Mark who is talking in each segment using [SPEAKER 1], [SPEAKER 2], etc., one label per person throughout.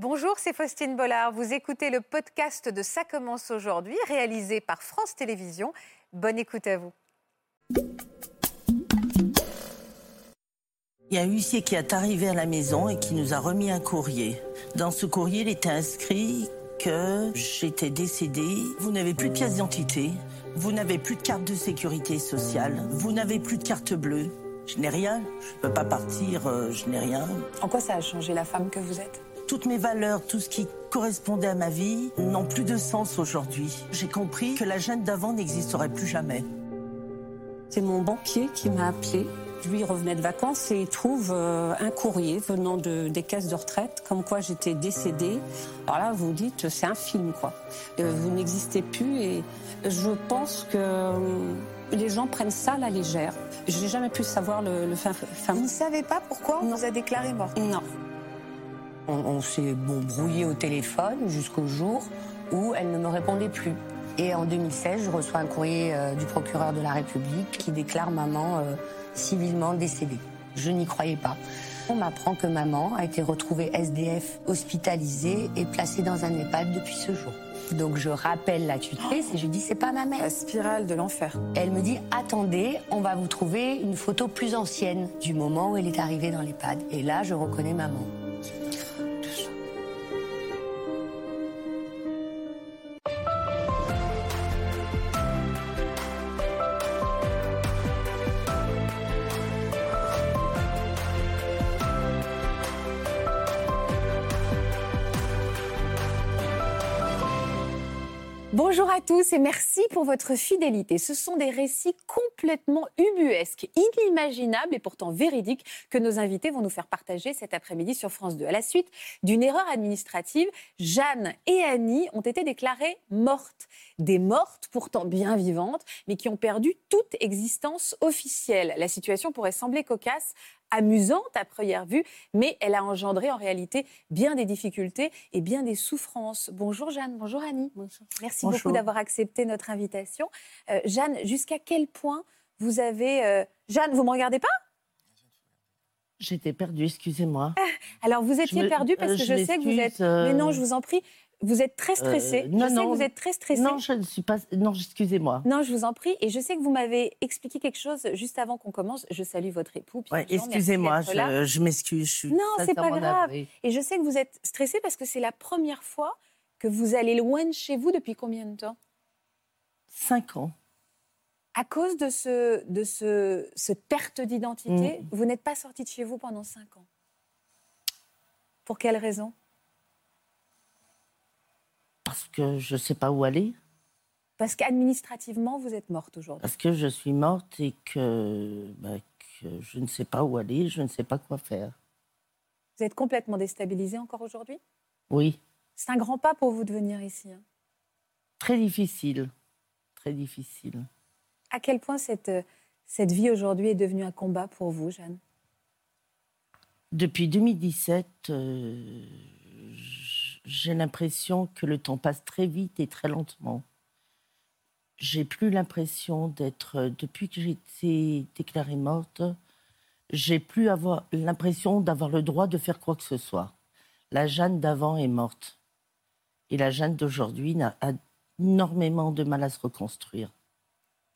[SPEAKER 1] Bonjour, c'est Faustine Bollard. Vous écoutez le podcast de Ça commence aujourd'hui, réalisé par France Télévisions. Bonne écoute à vous.
[SPEAKER 2] Il y a un huissier qui est arrivé à la maison et qui nous a remis un courrier. Dans ce courrier, il était inscrit que j'étais décédée. Vous n'avez plus de pièce d'identité. Vous n'avez plus de carte de sécurité sociale. Vous n'avez plus de carte bleue. Je n'ai rien. Je ne peux pas partir. euh, je n'ai rien.
[SPEAKER 3] En quoi ça a changé la femme que vous êtes?
[SPEAKER 2] Toutes mes valeurs, tout ce qui correspondait à ma vie, n'ont plus de sens aujourd'hui. J'ai compris que la Jeanne d'avant n'existerait plus jamais.
[SPEAKER 4] C'est mon banquier qui m'a appelé. Lui il revenait de vacances et il trouve euh, un courrier venant de, des caisses de retraite, comme quoi j'étais décédée. Alors là, vous dites, c'est un film, quoi. Euh, vous n'existez plus et je pense que euh, les gens prennent ça à la légère. Je n'ai jamais pu savoir le, le fin. fin-
[SPEAKER 3] Vous ne savez pas pourquoi on vous a déclaré morte
[SPEAKER 4] Non.
[SPEAKER 5] On, on s'est bon, brouillé au téléphone jusqu'au jour où elle ne me répondait plus. Et en 2016, je reçois un courrier euh, du procureur de la République qui déclare maman euh, civilement décédée. Je n'y croyais pas. On m'apprend que maman a été retrouvée SDF hospitalisée et placée dans un EHPAD depuis ce jour. Donc je rappelle la tutrice et je dis c'est pas ma mère.
[SPEAKER 3] La spirale de l'enfer.
[SPEAKER 5] Elle me dit attendez, on va vous trouver une photo plus ancienne du moment où elle est arrivée dans l'EHPAD. Et là, je reconnais maman.
[SPEAKER 1] Bonjour à tous et merci pour votre fidélité. Ce sont des récits complètement ubuesques, inimaginables et pourtant véridiques que nos invités vont nous faire partager cet après-midi sur France 2. À la suite d'une erreur administrative, Jeanne et Annie ont été déclarées mortes. Des mortes pourtant bien vivantes, mais qui ont perdu toute existence officielle. La situation pourrait sembler cocasse, amusante à première vue, mais elle a engendré en réalité bien des difficultés et bien des souffrances. Bonjour Jeanne, bonjour Annie. Merci
[SPEAKER 2] Bonjour.
[SPEAKER 1] beaucoup d'avoir accepté notre invitation. Euh, Jeanne, jusqu'à quel point vous avez... euh, Jeanne, vous me regardez pas?
[SPEAKER 2] J'étais perdue, excusez-moi.
[SPEAKER 1] Alors vous étiez
[SPEAKER 2] me-
[SPEAKER 1] perdue parce
[SPEAKER 2] euh,
[SPEAKER 1] que
[SPEAKER 2] je
[SPEAKER 1] je, sais que vous êtes...
[SPEAKER 2] euh,
[SPEAKER 1] Mais non, je vous en prie, vous êtes très stressée.
[SPEAKER 2] Euh, non,
[SPEAKER 1] je sais
[SPEAKER 2] non.
[SPEAKER 1] que vous êtes très stressée.
[SPEAKER 2] Non, je ne suis pas. Non, excusez-moi.
[SPEAKER 1] Non, je vous en prie. Et je sais que vous m'avez expliqué quelque chose juste avant qu'on commence. Je salue votre époux.
[SPEAKER 2] Ouais, excusez-moi, je, je m'excuse.
[SPEAKER 1] Non, c'est pas grave. Et je sais que vous êtes stressée parce que c'est la première fois que vous allez loin de chez vous depuis combien de temps?
[SPEAKER 2] Cinq ans.
[SPEAKER 1] À cause de, ce, de ce, cette perte d'identité,
[SPEAKER 2] Mm.
[SPEAKER 1] vous n'êtes pas sortie de chez vous pendant cinq ans. Pour quelle raison?
[SPEAKER 2] Parce que je ne sais pas où aller.
[SPEAKER 1] Parce qu'administrativement, vous êtes morte aujourd'hui.
[SPEAKER 2] Parce que je suis morte et que, bah, que je ne sais pas où aller, je ne sais pas quoi faire.
[SPEAKER 1] Vous êtes complètement déstabilisée encore aujourd'hui?
[SPEAKER 2] Oui,
[SPEAKER 1] C'est un grand pas pour vous de venir ici. hein?
[SPEAKER 2] très difficile. Très difficile.
[SPEAKER 1] À quel point cette, euh, cette vie aujourd'hui est devenue un combat pour vous, Jeanne?
[SPEAKER 2] Depuis 2017, euh, j'ai l'impression que le temps passe très vite et très lentement. J'ai plus l'impression d'être, depuis que j'ai été déclarée morte, j'ai plus avoir l'impression d'avoir le droit de faire quoi que ce soit. La Jeanne d'avant est morte. Et la Jeanne d'aujourd'hui a énormément de mal à se reconstruire.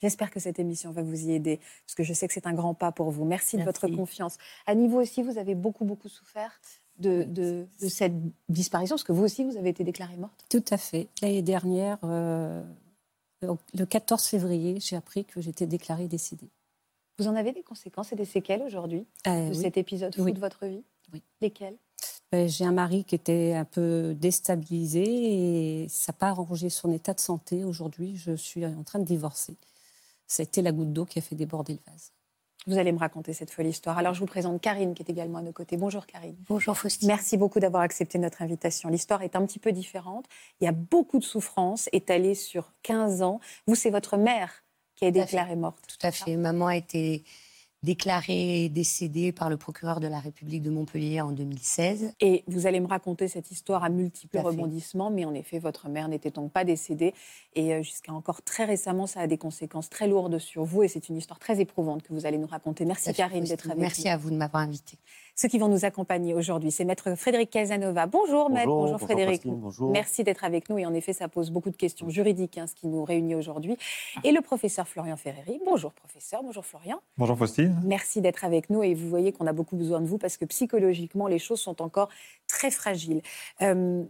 [SPEAKER 1] J'espère que cette émission va vous y aider, parce que je sais que c'est un grand pas pour vous. Merci, de
[SPEAKER 2] Merci.
[SPEAKER 1] votre confiance. Annie, vous aussi, vous avez beaucoup, beaucoup souffert de, de- de cette disparition, parce que vous aussi, vous avez été déclarée morte.
[SPEAKER 4] Tout à fait. L'année dernière, euh, le- le 14 février, j'ai appris que j'étais déclarée décédée.
[SPEAKER 1] Vous en avez des conséquences et des séquelles aujourd'hui
[SPEAKER 4] Euh,
[SPEAKER 1] de
[SPEAKER 4] oui.
[SPEAKER 1] cet épisode fou
[SPEAKER 4] Oui.
[SPEAKER 1] de votre vie?
[SPEAKER 4] Oui.
[SPEAKER 1] Lesquelles?
[SPEAKER 4] Ben, J'ai un mari qui était un peu déstabilisé et ça n'a pas arrangé son état de santé. Aujourd'hui, je suis en train de divorcer. C'était la goutte d'eau qui a fait déborder le vase.
[SPEAKER 1] Vous allez me raconter cette folle histoire. Alors, je vous présente Karine, qui est également à nos côtés. Bonjour, Karine.
[SPEAKER 5] Bonjour Faustine.
[SPEAKER 1] Merci beaucoup d'avoir accepté notre invitation. L'histoire est un petit peu différente. Il y a beaucoup de souffrance étalée sur 15 ans. Vous, c'est votre mère qui est déclarée morte.
[SPEAKER 5] Tout à fait. Maman a été déclarée décédée par le procureur de la République de Montpellier en 2016.
[SPEAKER 1] Et vous allez me raconter cette histoire à multiples
[SPEAKER 5] à
[SPEAKER 1] rebondissements, mais en effet, votre mère n'était donc pas décédée. Et euh, jusqu'à encore très récemment, ça a des conséquences très lourdes sur vous. Et c'est une histoire très éprouvante que vous allez nous raconter. Merci Karine d'être avec
[SPEAKER 5] Merci
[SPEAKER 1] nous.
[SPEAKER 5] à vous de m'avoir invitée.
[SPEAKER 1] Ceux qui vont nous accompagner aujourd'hui, c'est Maître Frédéric Casanova. Bonjour, Maître. Bonjour, Frédéric. Merci d'être avec nous. Et en effet, ça pose beaucoup de questions juridiques, hein, ce qui nous réunit aujourd'hui. Et le professeur Florian Ferreri. Bonjour, professeur. Bonjour, Florian.
[SPEAKER 6] Bonjour, Faustine.
[SPEAKER 1] Merci d'être avec nous. Et vous voyez qu'on a beaucoup besoin de vous parce que psychologiquement, les choses sont encore très fragiles. Euh,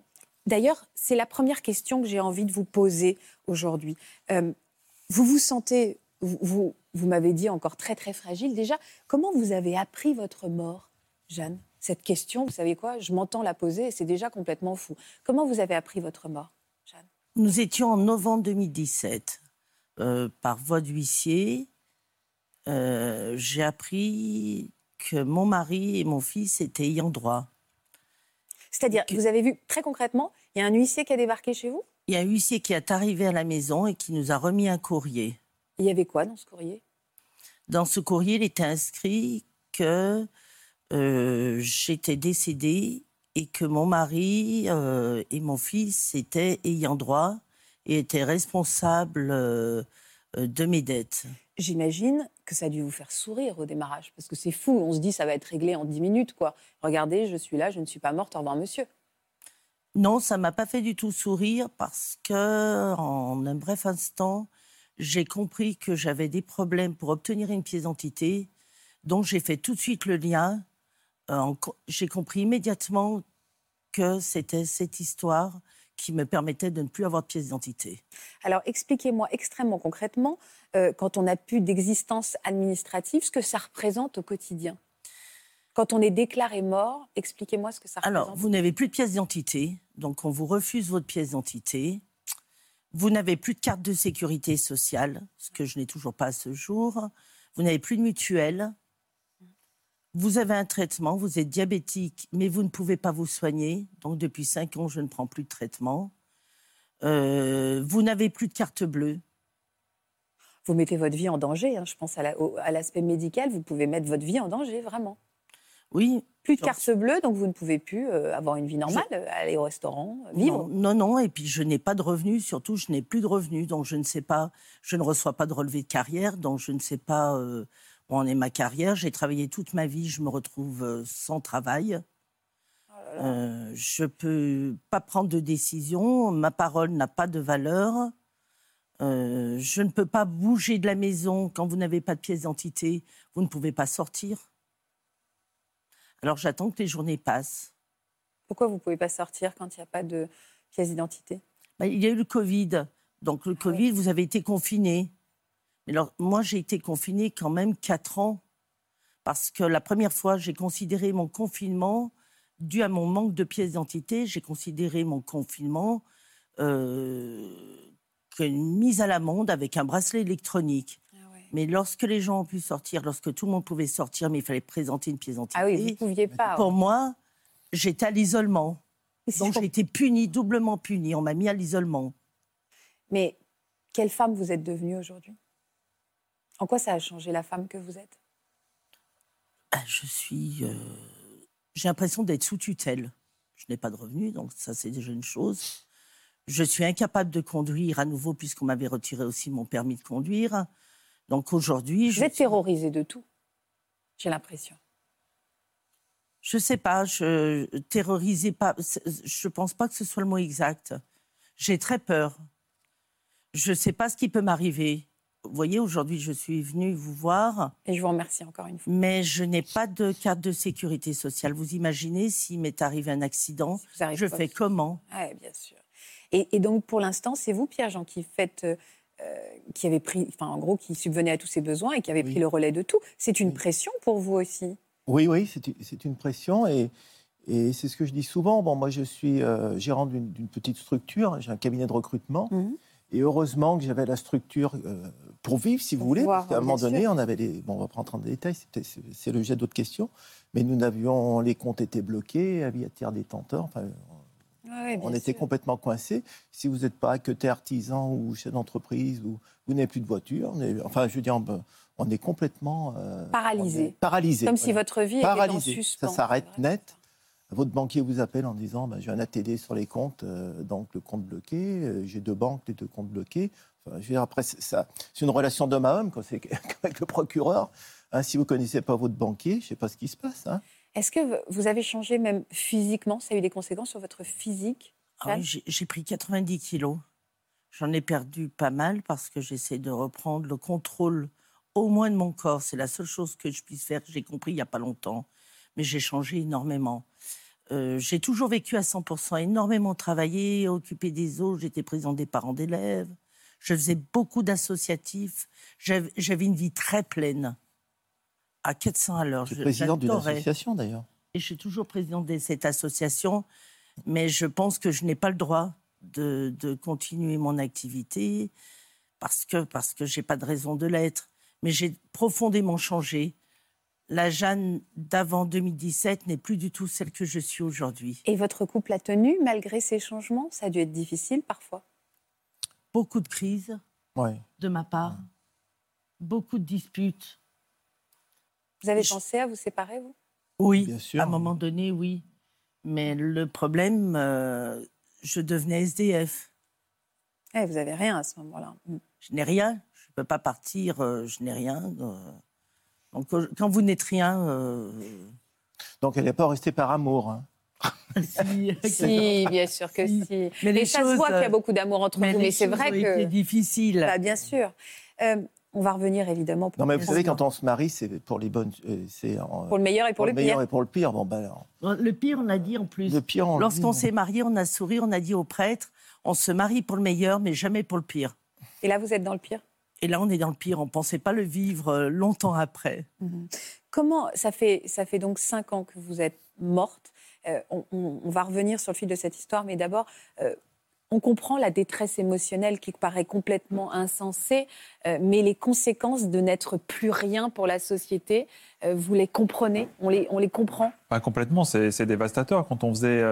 [SPEAKER 1] d'ailleurs, c'est la première question que j'ai envie de vous poser aujourd'hui. Euh, vous vous sentez, vous, vous m'avez dit encore très très fragile. Déjà, comment vous avez appris votre mort, Jeanne Cette question, vous savez quoi? Je m'entends la poser et c'est déjà complètement fou. Comment vous avez appris votre mort, Jeanne?
[SPEAKER 2] Nous étions en novembre 2017. Euh, par voie d'huissier, euh, j'ai appris que mon mari et mon fils étaient ayant droit.
[SPEAKER 1] C'est-à-dire, vous avez vu très concrètement, il y a un huissier qui a débarqué chez vous?
[SPEAKER 2] Il y a un huissier qui est arrivé à la maison et qui nous a remis un courrier.
[SPEAKER 1] Il y avait quoi dans ce courrier?
[SPEAKER 2] Dans ce courrier, il était inscrit que euh, j'étais décédée et que mon mari euh, et mon fils étaient ayant droit et étaient responsables euh, de mes dettes.
[SPEAKER 1] J'imagine que ça a dû vous faire sourire au démarrage, parce que c'est fou, on se dit ça va être réglé en 10 minutes, quoi. Regardez, je suis là, je ne suis pas morte, au revoir monsieur.
[SPEAKER 2] Non, ça m'a pas fait du tout sourire parce que, en un bref instant, j'ai compris que j'avais des problèmes pour obtenir une pièce d'identité. Donc j'ai fait tout de suite le lien. Euh, j'ai compris immédiatement que c'était cette histoire qui me permettait de ne plus avoir de pièce d'identité.
[SPEAKER 1] Alors expliquez-moi extrêmement concrètement, euh, quand on n'a plus d'existence administrative, ce que ça représente au quotidien. Quand on est déclaré mort, expliquez-moi ce que ça représente.
[SPEAKER 2] Alors, vous n'avez plus de pièce d'identité, donc on vous refuse votre pièce d'identité. Vous n'avez plus de carte de sécurité sociale, ce que je n'ai toujours pas à ce jour. Vous n'avez plus de mutuelle. Vous avez un traitement, vous êtes diabétique, mais vous ne pouvez pas vous soigner. Donc depuis cinq ans, je ne prends plus de traitement. Euh, vous n'avez plus de carte bleue.
[SPEAKER 1] Vous mettez votre vie en danger. Hein. Je pense à l'aspect médical. Vous pouvez mettre votre vie en danger, vraiment.
[SPEAKER 2] Oui.
[SPEAKER 1] Plus de carte bleue, donc vous ne pouvez plus euh, avoir une vie normale, aller au restaurant, vivre.
[SPEAKER 2] Non, non, et puis je n'ai pas de revenus, surtout je n'ai plus de revenus, donc je ne sais pas, je ne reçois pas de relevé de carrière, donc je ne sais pas euh, où en est ma carrière. J'ai travaillé toute ma vie, je me retrouve euh, sans travail. Oh je ne peux pas prendre de décision, ma parole n'a pas de valeur. je ne peux pas bouger de la maison quand vous n'avez pas de pièce d'identité, vous ne pouvez pas sortir. Alors j'attends que les journées passent.
[SPEAKER 1] Pourquoi vous ne pouvez pas sortir quand il n'y a pas de pièce d'identité?
[SPEAKER 2] Bah, Il y a eu le Covid. Donc le ah Covid, vous avez été confiné. Alors moi, j'ai été confiné quand même quatre ans. Parce que la première fois, j'ai considéré mon confinement dû à mon manque de pièce d'identité. J'ai considéré mon confinement euh, qu'une mise à l'amende avec un bracelet électronique. Mais lorsque les gens ont pu sortir, lorsque tout le monde pouvait sortir, mais il fallait présenter une pièce d'identité.
[SPEAKER 1] Ah oui, vous pouviez pas.
[SPEAKER 2] Pour moi, j'étais à l'isolement. Donc j'ai été punie, doublement punie. On m'a mis à l'isolement.
[SPEAKER 1] Mais quelle femme vous êtes devenue aujourd'hui? En quoi ça a changé la femme que vous êtes?
[SPEAKER 2] Ah, Je suis. Euh, j'ai l'impression d'être sous tutelle. Je n'ai pas de revenus, donc ça c'est déjà une chose. Je suis incapable de conduire à nouveau puisqu'on m'avait retiré aussi mon permis de conduire. Donc aujourd'hui,
[SPEAKER 1] je. Vous êtes terrorisé de tout, j'ai l'impression.
[SPEAKER 2] Je sais pas, je terrorisé pas. Je pense pas que ce soit le mot exact. J'ai très peur. Je ne sais pas ce qui peut m'arriver. Vous voyez, aujourd'hui, je suis venue vous voir.
[SPEAKER 1] Et je vous remercie encore une fois.
[SPEAKER 2] Mais je n'ai pas de carte de sécurité sociale. Vous imaginez s'il m'est arrivé un accident, je fais comment?
[SPEAKER 1] Oui, bien sûr. Et, et, donc, pour l'instant, c'est vous, Pierre-Jean, qui faites euh, qui avait pris, enfin en gros, qui subvenait à tous ses besoins et qui avait pris le relais de tout. C'est une pression pour vous aussi?
[SPEAKER 6] Oui, oui, c'est une pression et, et c'est ce que je dis souvent. Bon, moi, je suis euh, gérant d'une petite structure, j'ai un cabinet de recrutement. Mhm. Et heureusement que j'avais la structure euh, pour vivre, si vous voulez. parce qu'à un moment donné, on avait les. Bon, on va pas rentrer dans les détails, c'est le jet d'autres questions. Mais nous avions. Les comptes étaient bloqués, avis à tiers détenteurs. Enfin, on était complètement coincé. Si vous n'êtes pas que artisan ou chef d'entreprise ou vous n'avez plus de voiture, enfin, je veux dire, on est complètement
[SPEAKER 1] euh, paralysé.
[SPEAKER 6] paralysé.
[SPEAKER 1] Comme si votre vie
[SPEAKER 6] paralysé.
[SPEAKER 1] était en suspens.
[SPEAKER 6] Ça s'arrête net. Votre banquier vous appelle en disant bah, j'ai un ATD sur les comptes, euh, donc le compte bloqué. Euh, j'ai deux banques, les deux comptes bloqués. Je veux dire, après, c'est une relation d'homme à homme, quand c'est avec le procureur. Hein, si vous ne connaissez pas votre banquier, je ne sais pas ce qui se passe. Hein.
[SPEAKER 1] Est-ce que vous avez changé même physiquement? Ça a eu des conséquences sur votre physique?
[SPEAKER 2] Ah oui, J'ai pris 90 kilos. J'en ai perdu pas mal parce que j'essaie de reprendre le contrôle au moins de mon corps. C'est la seule chose que je puisse faire. J'ai compris il n'y a pas longtemps. Mais j'ai changé énormément. Euh, j'ai toujours vécu à 100%, énormément travaillé, occupé des autres. J'étais présidente des parents d'élèves. Je faisais beaucoup d'associatifs. J'avais une vie très pleine, à 400 à l'heure.
[SPEAKER 6] Je suis présidente d'une association d'ailleurs.
[SPEAKER 2] Et je suis toujours présidente de cette association, mais je pense que je n'ai pas le droit de, de, continuer mon activité parce que parce que j'ai pas de raison de l'être. Mais j'ai profondément changé la Jeanne d'avant 2017 n'est plus du tout celle que je suis aujourd'hui.
[SPEAKER 1] Et votre couple a tenu malgré ces changements? Ça a dû être difficile parfois
[SPEAKER 2] Beaucoup de crises de ma part, beaucoup de disputes.
[SPEAKER 1] Vous avez pensé à vous séparer, vous?
[SPEAKER 2] Oui, Bien sûr. à un moment donné, oui. Mais le problème, euh, je devenais SDF.
[SPEAKER 1] Eh, vous n'avez rien à ce moment-là.
[SPEAKER 2] Mm. Je n'ai rien. Je ne peux pas partir, euh, je n'ai rien. Euh. Donc, quand vous n'êtes rien. Euh,
[SPEAKER 6] Donc, elle n'est pas restée par amour. Hein.
[SPEAKER 1] si, bien sûr que si. Mais les ça se voit qu'il y a beaucoup d'amour entre vous, mais c'est vrai que.
[SPEAKER 2] C'est difficile.
[SPEAKER 1] Bah, bien sûr. Euh, on va revenir évidemment.
[SPEAKER 6] Pour non, mais vous savez, quand on se marie, c'est pour les bonnes.
[SPEAKER 1] C'est pour le meilleur et pour, le,
[SPEAKER 6] pire. et pour le pire. Bon, ben,
[SPEAKER 2] Le pire, on a dit en plus. Le pire, Lorsqu'on s'est marié, on a souri, on a dit au prêtre on se marie pour le meilleur, mais jamais pour le pire.
[SPEAKER 1] Et là, vous êtes dans le pire?
[SPEAKER 2] Et là, on est dans le pire. On ne pensait pas le vivre euh, longtemps après. Mhm.
[SPEAKER 1] Comment ça fait, ça fait donc cinq ans que vous êtes morte? Euh, on, va revenir sur le fil de cette histoire, mais d'abord, euh, on comprend la détresse émotionnelle qui paraît complètement insensée, mais les conséquences de n'être plus rien pour la société, vous les comprenez? On les, comprend?
[SPEAKER 7] Pas Complètement, c'est dévastateur. Quand on faisait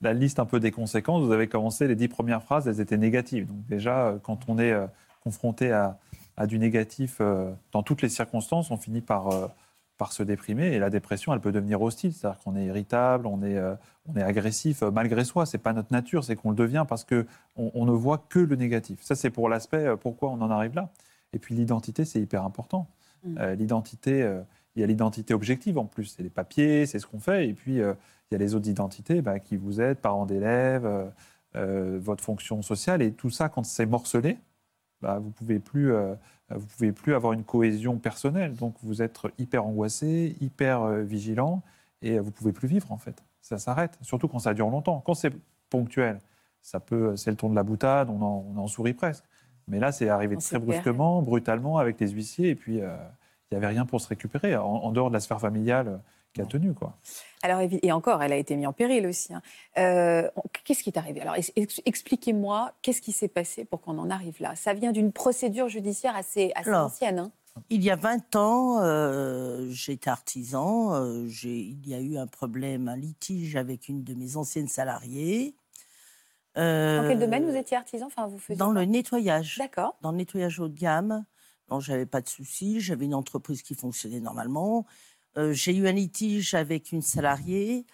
[SPEAKER 7] la liste un peu des conséquences, vous avez commencé les dix premières phrases, elles étaient négatives. Donc déjà, quand on est confronté à, du négatif euh, dans toutes les circonstances, on finit par, euh, par se déprimer. Et la dépression, elle peut devenir hostile. C'est-à-dire qu'on est irritable, on est, euh, on est agressif malgré soi. C'est pas notre nature, c'est qu'on le devient parce qu'on on ne voit que le négatif. Ça, c'est pour l'aspect pourquoi on en arrive là. Et puis l'identité, c'est hyper important. Mm. l'identité, il y a l'identité objective en plus. C'est les papiers, c'est ce qu'on fait. Et puis, il y a les autres identités bah, qui vous êtes, parents d'élèves, votre fonction sociale. Et tout ça, quand c'est morcelé, bah, vous pouvez plus, euh, vous pouvez plus avoir une cohésion personnelle. Donc vous êtes hyper angoissé, hyper euh, vigilant, et vous pouvez plus vivre en fait. Ça s'arrête, surtout quand ça dure longtemps. Quand c'est ponctuel, ça peut, c'est le ton de la boutade, on en, on en sourit presque. Mais là, c'est arrivé très brusquement, brutalement, avec les huissiers, et puis euh, il n'y avait rien pour se récupérer, en, dehors de la sphère familiale qui a tenu. Quoi.
[SPEAKER 1] Alors, et encore, elle a été mise en péril aussi. Hein. Euh, qu'est-ce qui est arrivé? Alors, expliquez-moi, qu'est-ce qui s'est passé pour qu'on en arrive là? Ça vient d'une procédure judiciaire assez, ancienne. Hein.
[SPEAKER 2] il y a 20 ans, euh, j'étais artisan. Euh, il y a eu un problème, un litige avec une de mes anciennes salariées.
[SPEAKER 1] Dans quel domaine vous étiez artisan? Enfin, vous faisiez
[SPEAKER 2] Dans le nettoyage.
[SPEAKER 1] D'accord.
[SPEAKER 2] Dans le nettoyage haut de gamme. Non, j'avais pas de soucis. J'avais une entreprise qui fonctionnait normalement. Euh, j'ai eu un litige avec une salariée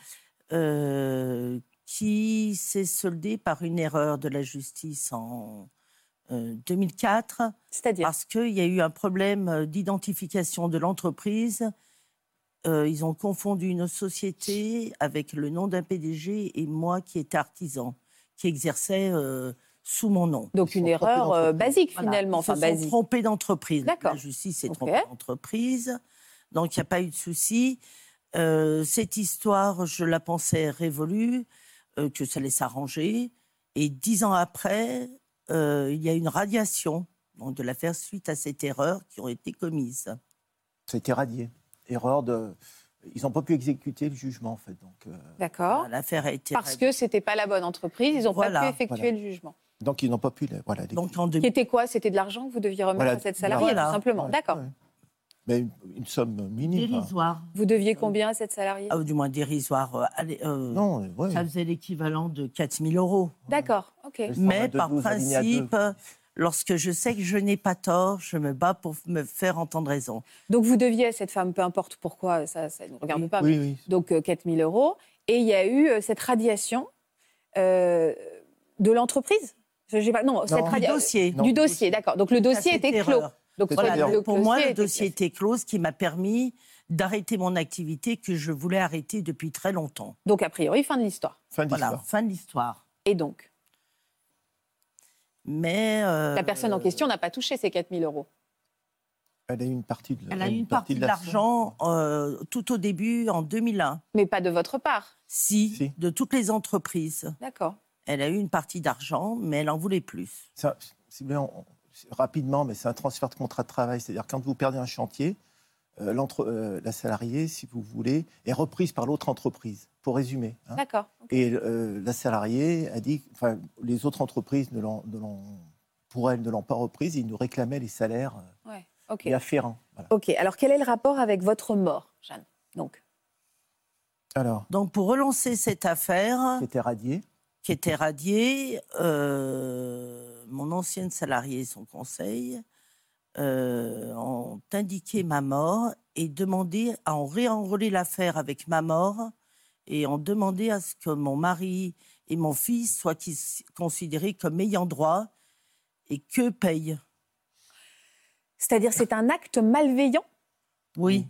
[SPEAKER 2] euh, qui s'est soldé par une erreur de la justice en 2004. Euh,
[SPEAKER 1] C'est-à-dire
[SPEAKER 2] Parce qu'il y a eu un problème d'identification de l'entreprise. ils ont confondu une société avec le nom d'un PDG et moi qui étais artisan, qui exerçait sous mon nom.
[SPEAKER 1] Donc une erreur basique finalement.
[SPEAKER 2] Ils se sont trompés d'entreprise. La justice s'est trompée d'entreprise. Donc il n'y a pas eu de souci. Euh, cette histoire, je la pensais révolue, euh, que ça allait s'arranger. Et dix ans après, euh, il y a une radiation donc de l'affaire suite à cette erreur qui ont été commises.
[SPEAKER 6] Ça a été radié. Erreur de. Ils n'ont pas pu exécuter le jugement, en fait. Donc,
[SPEAKER 1] D'accord.
[SPEAKER 2] L'affaire a été.
[SPEAKER 1] Parce que ce n'était pas la bonne entreprise, ils n'ont pas pu effectuer le jugement.
[SPEAKER 6] Donc, ils n'ont pas pu. Voilà,
[SPEAKER 1] Donc, en Qui était quoi? C'était de l'argent que vous deviez remettre à cette salariée, tout simplement. D'accord.
[SPEAKER 6] Mais une, somme minime.
[SPEAKER 2] Dérisoire.
[SPEAKER 1] Vous deviez combien à cette salariée?
[SPEAKER 2] Ah, Du moins dérisoire. Euh, allez, euh, non, Ça faisait l'équivalent de 4 000 euros.
[SPEAKER 1] D'accord, ok.
[SPEAKER 2] Mais par principe, lorsque je sais que je n'ai pas tort, je me bats pour me faire entendre raison.
[SPEAKER 1] Donc vous deviez à cette femme, peu importe pourquoi, ça ne nous regarde pas, oui, oui. donc 4 euh, 000 euros. Et il y a eu cette radiation de l'entreprise? Pas, non,
[SPEAKER 2] non, cette du dossier.
[SPEAKER 1] Du dossier, d'accord. Donc le dossier était clos.
[SPEAKER 2] Donc, pour moi, le dossier était clos, ce qui m'a permis d'arrêter mon activité que je voulais arrêter depuis très longtemps.
[SPEAKER 1] Donc, a priori, fin de l'histoire.
[SPEAKER 6] Fin
[SPEAKER 2] Voilà, de l'histoire.
[SPEAKER 1] Et donc,
[SPEAKER 2] Mais euh,
[SPEAKER 1] la personne en question n'a pas touché ces 4000 euros.
[SPEAKER 6] Elle a eu une partie de
[SPEAKER 2] elle a eu une partie de l'argent euh, tout au début, en 2001.
[SPEAKER 1] Mais pas de votre part.
[SPEAKER 2] Si,
[SPEAKER 6] Si.
[SPEAKER 2] de toutes les entreprises.
[SPEAKER 1] D'accord.
[SPEAKER 2] Elle a eu une partie d'argent, mais elle en voulait plus.
[SPEAKER 6] Ça, si vous voulez, on- rapidement, mais c'est un transfert de contrat de travail. C'est-à-dire quand vous perdez un chantier, euh, l'entre- euh, la salariée, si vous voulez, est reprise par l'autre entreprise. Pour résumer. hein.
[SPEAKER 1] D'accord.
[SPEAKER 6] Et euh, la salariée a dit, enfin, les autres entreprises ne l'ont, pour elle, ne l'ont pas reprise. Ils nous réclamaient les salaires euh,
[SPEAKER 1] Ouais. Ok.
[SPEAKER 6] et afférents. Voilà.
[SPEAKER 1] Ok. Alors, quel est le rapport avec votre mort, Jeanne Donc,
[SPEAKER 6] Alors,
[SPEAKER 2] Donc pour relancer cette affaire,
[SPEAKER 6] c'était radié.
[SPEAKER 2] qui était radiée, euh, mon ancienne salariée et son conseil euh, ont indiqué ma mort et demandé à en réenrôler l'affaire avec ma mort et ont demandé à ce que mon mari et mon fils soient considérés comme ayant droit et que payent.
[SPEAKER 1] c'est-à-dire, c'est un acte malveillant?
[SPEAKER 2] Oui.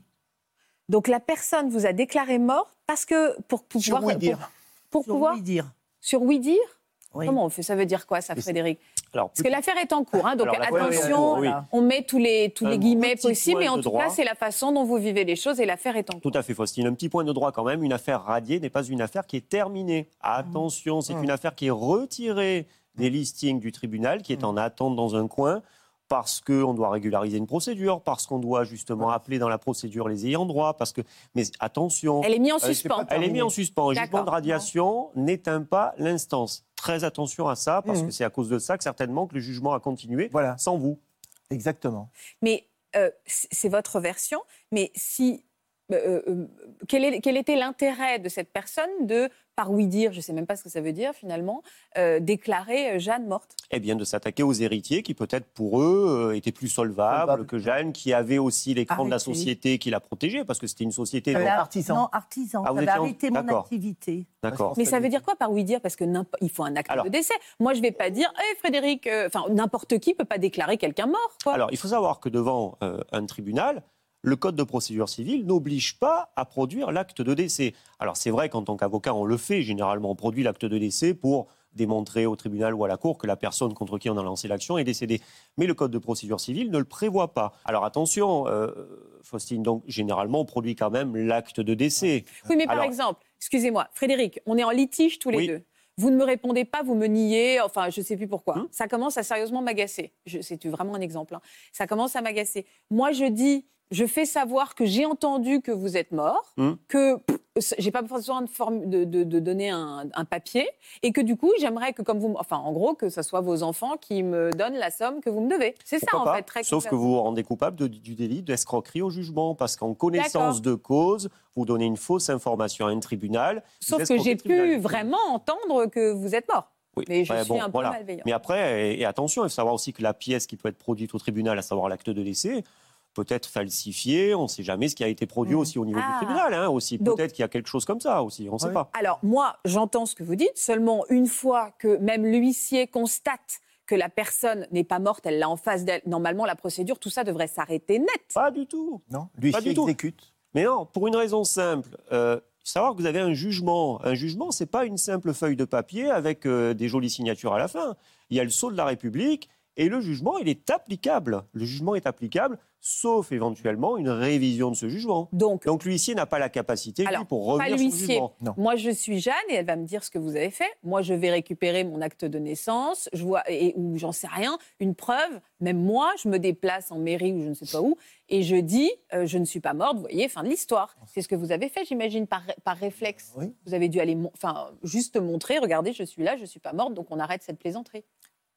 [SPEAKER 1] Donc, la personne vous a déclaré mort parce que pour
[SPEAKER 6] Sur
[SPEAKER 1] pouvoir.
[SPEAKER 6] oui dire.
[SPEAKER 1] Pour, pour
[SPEAKER 2] Sur
[SPEAKER 1] pouvoir.
[SPEAKER 2] oui dire.
[SPEAKER 1] Sur oui dire?
[SPEAKER 2] Oui.
[SPEAKER 1] Comment on fait? Ça veut dire quoi, ça, Frédéric?
[SPEAKER 8] Alors,
[SPEAKER 1] Parce que l'affaire est en cours, hein, donc
[SPEAKER 8] Alors,
[SPEAKER 1] attention,
[SPEAKER 8] cours, oui.
[SPEAKER 1] on met tous les, tous les guillemets possibles, et en tout
[SPEAKER 8] droit.
[SPEAKER 1] cas, c'est la façon dont vous vivez les choses et l'affaire est en cours.
[SPEAKER 8] Tout à fait, Faustine. Un petit point de droit quand même. Une affaire radiée n'est pas une affaire qui est terminée. Attention, c'est une affaire qui est retirée des listings du tribunal, qui est en attente dans un coin, parce qu'on doit régulariser une procédure, parce qu'on doit justement appeler dans la procédure les ayants droit, parce que... Mais attention,
[SPEAKER 1] Elle est mise en
[SPEAKER 6] Euh,
[SPEAKER 1] suspens.
[SPEAKER 8] elle est mise en suspens. Un
[SPEAKER 1] D'accord.
[SPEAKER 8] jugement de radiation n'éteint pas l'instance. Très attention à ça, parce
[SPEAKER 6] Mhm.
[SPEAKER 8] que c'est à cause de ça que certainement que le jugement a continué
[SPEAKER 6] Voilà,
[SPEAKER 8] sans vous.
[SPEAKER 6] exactement.
[SPEAKER 1] Mais euh, c'est votre version, mais si. Euh, euh, quel, est- quel était l'intérêt de cette personne de, par oui dire, je ne sais même pas ce que ça veut dire finalement, euh, déclarer Jeanne morte?
[SPEAKER 8] Eh bien, de s'attaquer aux héritiers qui, peut-être pour eux, euh, étaient plus solvables que Jeanne, qui avait aussi l'écran de la
[SPEAKER 2] Arrêtez.
[SPEAKER 8] société qui la protégeait, parce que c'était une société. Dont-
[SPEAKER 6] artisan.
[SPEAKER 2] Non, artisan.
[SPEAKER 8] Ah, vous
[SPEAKER 2] arrêté mon
[SPEAKER 8] d'accord.
[SPEAKER 2] activité.
[SPEAKER 8] D'accord.
[SPEAKER 1] Mais ça veut dire quoi par oui dire? Parce que il faut un acte
[SPEAKER 8] Alors-
[SPEAKER 1] de décès. Moi, je ne vais pas dire, hé Frédéric, euh, enfin n'importe qui peut pas déclarer quelqu'un mort. Quoi.
[SPEAKER 8] Alors, il faut savoir que devant euh, un tribunal, le Code de procédure civile n'oblige pas à produire l'acte de décès. Alors, c'est vrai qu'en tant qu'avocat, on le fait. Généralement, on produit l'acte de décès pour démontrer au tribunal ou à la cour que la personne contre qui on a lancé l'action est décédée. Mais le Code de procédure civile ne le prévoit pas. Alors, attention, euh, Faustine, donc, généralement, on produit quand même l'acte de décès.
[SPEAKER 1] Oui, mais par
[SPEAKER 8] Alors-
[SPEAKER 1] exemple, excusez-moi, Frédéric, on est en litige tous les
[SPEAKER 8] Oui.
[SPEAKER 1] deux. Vous ne me répondez pas, vous me niez, enfin, je ne sais plus pourquoi.
[SPEAKER 8] Hum.
[SPEAKER 1] Ça commence à sérieusement m'agacer. C'est vraiment un exemple. hein. Ça commence à m'agacer. Moi, je dis, je fais savoir que j'ai entendu que vous êtes mort,
[SPEAKER 8] Hum.
[SPEAKER 1] que j'ai pas besoin de, formu- de, de- de donner un, un papier, et que du coup, j'aimerais que, comme vous, enfin, en gros, que ce soit vos enfants qui me donnent la somme que vous me devez. C'est ça, en
[SPEAKER 8] pas
[SPEAKER 1] fait, très
[SPEAKER 8] Sauf que vous vous rendez coupable de- du délit d'escroquerie au jugement, parce qu'en connaissance de cause, vous donnez une fausse information à un tribunal.
[SPEAKER 1] Sauf que j'ai pu vraiment entendre que vous êtes mort.
[SPEAKER 8] Oui.
[SPEAKER 1] Mais je
[SPEAKER 8] Ouais,
[SPEAKER 1] suis
[SPEAKER 8] bon,
[SPEAKER 1] un peu
[SPEAKER 8] voilà.
[SPEAKER 1] malveillant.
[SPEAKER 8] Mais après, et, et attention, il faut savoir aussi que la pièce qui peut être produite au tribunal, à savoir l'acte de décès, peut être falsifiée. On ne sait jamais ce qui a été produit
[SPEAKER 2] Mhm.
[SPEAKER 8] aussi au niveau
[SPEAKER 1] Ah.
[SPEAKER 8] du tribunal. hein, aussi. Peut-être qu'il y a quelque chose comme ça aussi. On ne sait
[SPEAKER 6] Oui.
[SPEAKER 8] pas.
[SPEAKER 1] Alors, moi, j'entends ce que vous dites, seulement une fois que même l'huissier constate que la personne n'est pas morte, elle l'a en face d'elle, normalement, la procédure, tout ça devrait s'arrêter net.
[SPEAKER 8] Pas du tout.
[SPEAKER 6] Non,
[SPEAKER 8] Pas
[SPEAKER 6] l'huissier
[SPEAKER 8] du tout.
[SPEAKER 6] exécute.
[SPEAKER 8] Mais non, pour une raison simple. Euh, il faut savoir que vous avez un jugement. Un jugement, c'est pas une simple feuille de papier avec euh, des jolies signatures à la fin. Il y a le sceau de la République et le jugement, il est applicable. Le jugement est applicable, sauf éventuellement une révision de ce jugement.
[SPEAKER 1] Donc,
[SPEAKER 8] Donc l'huissier n'a pas la capacité lui, pour revenir sur le
[SPEAKER 1] l'huissier.
[SPEAKER 8] jugement.
[SPEAKER 6] Non.
[SPEAKER 1] moi, je suis Jeanne et elle va me dire ce que vous avez fait. Moi, je vais récupérer mon acte de naissance, je vois, et, ou j'en sais rien, une preuve. Même moi, je me déplace en mairie ou je ne sais pas où, et je dis, euh, je ne suis pas morte, vous voyez, fin de l'histoire. C'est ce que vous avez fait, j'imagine, par, par réflexe.
[SPEAKER 6] Oui.
[SPEAKER 1] Vous avez dû aller, enfin, juste montrer, regardez, je suis là, je ne suis pas morte, donc on arrête cette plaisanterie.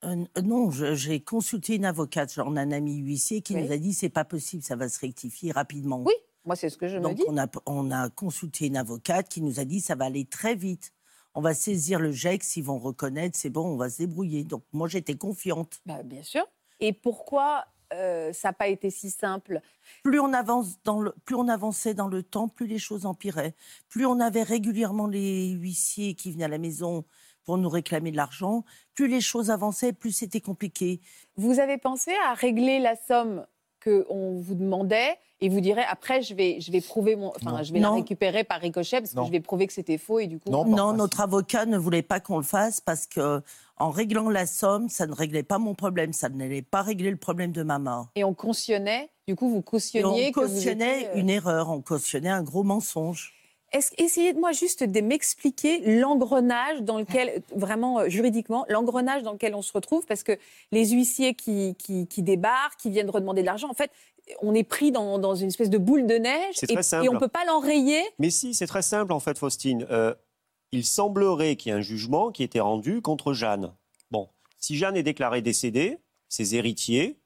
[SPEAKER 2] Euh, non, je- j'ai consulté une avocate, genre un ami huissier, qui
[SPEAKER 1] Oui.
[SPEAKER 2] nous a dit c'est pas possible, ça va se rectifier rapidement.
[SPEAKER 1] Oui, moi, c'est ce que je me
[SPEAKER 2] Donc
[SPEAKER 1] dis.
[SPEAKER 2] on a, on a consulté une avocate qui nous a dit ça va aller très vite. On va saisir le GEX, ils vont reconnaître, c'est bon, on va se débrouiller. Donc moi j'étais confiante.
[SPEAKER 1] Bah, bien sûr. Et pourquoi euh, ça n'a pas été si simple?
[SPEAKER 2] Plus on avance dans le, plus on avançait dans le temps, plus les choses empiraient. Plus on avait régulièrement les huissiers qui venaient à la maison pour nous réclamer de l'argent, plus les choses avançaient, plus c'était compliqué.
[SPEAKER 1] Vous avez pensé à régler la somme qu'on vous demandait et vous direz après je vais je vais prouver mon enfin je vais la récupérer par ricochet parce que je vais prouver que c'était faux et du coup
[SPEAKER 6] Non.
[SPEAKER 2] Non, notre avocat ne voulait pas qu'on le fasse parce que en réglant la somme, ça ne réglait pas mon problème, ça n'allait pas régler le problème de maman.
[SPEAKER 1] et on cautionnait du coup vous
[SPEAKER 2] Et
[SPEAKER 1] cautionniez
[SPEAKER 2] on
[SPEAKER 1] que vous
[SPEAKER 2] cautionnait
[SPEAKER 1] étiez, euh,
[SPEAKER 2] une erreur, on cautionnait un gros mensonge.
[SPEAKER 1] Essayez-moi juste de m'expliquer l'engrenage dans lequel, vraiment euh, juridiquement, l'engrenage dans lequel on se retrouve, parce que les huissiers qui, qui, qui débarquent, qui viennent redemander de l'argent, en fait, on est pris dans, dans une espèce de boule de neige et, on ne peut pas l'enrayer.
[SPEAKER 8] Mais si, c'est très simple en fait, Faustine. Euh, il semblerait qu'il y ait un jugement qui ait été rendu contre Jeanne. Bon, si Jeanne est déclarée décédée, ses héritiers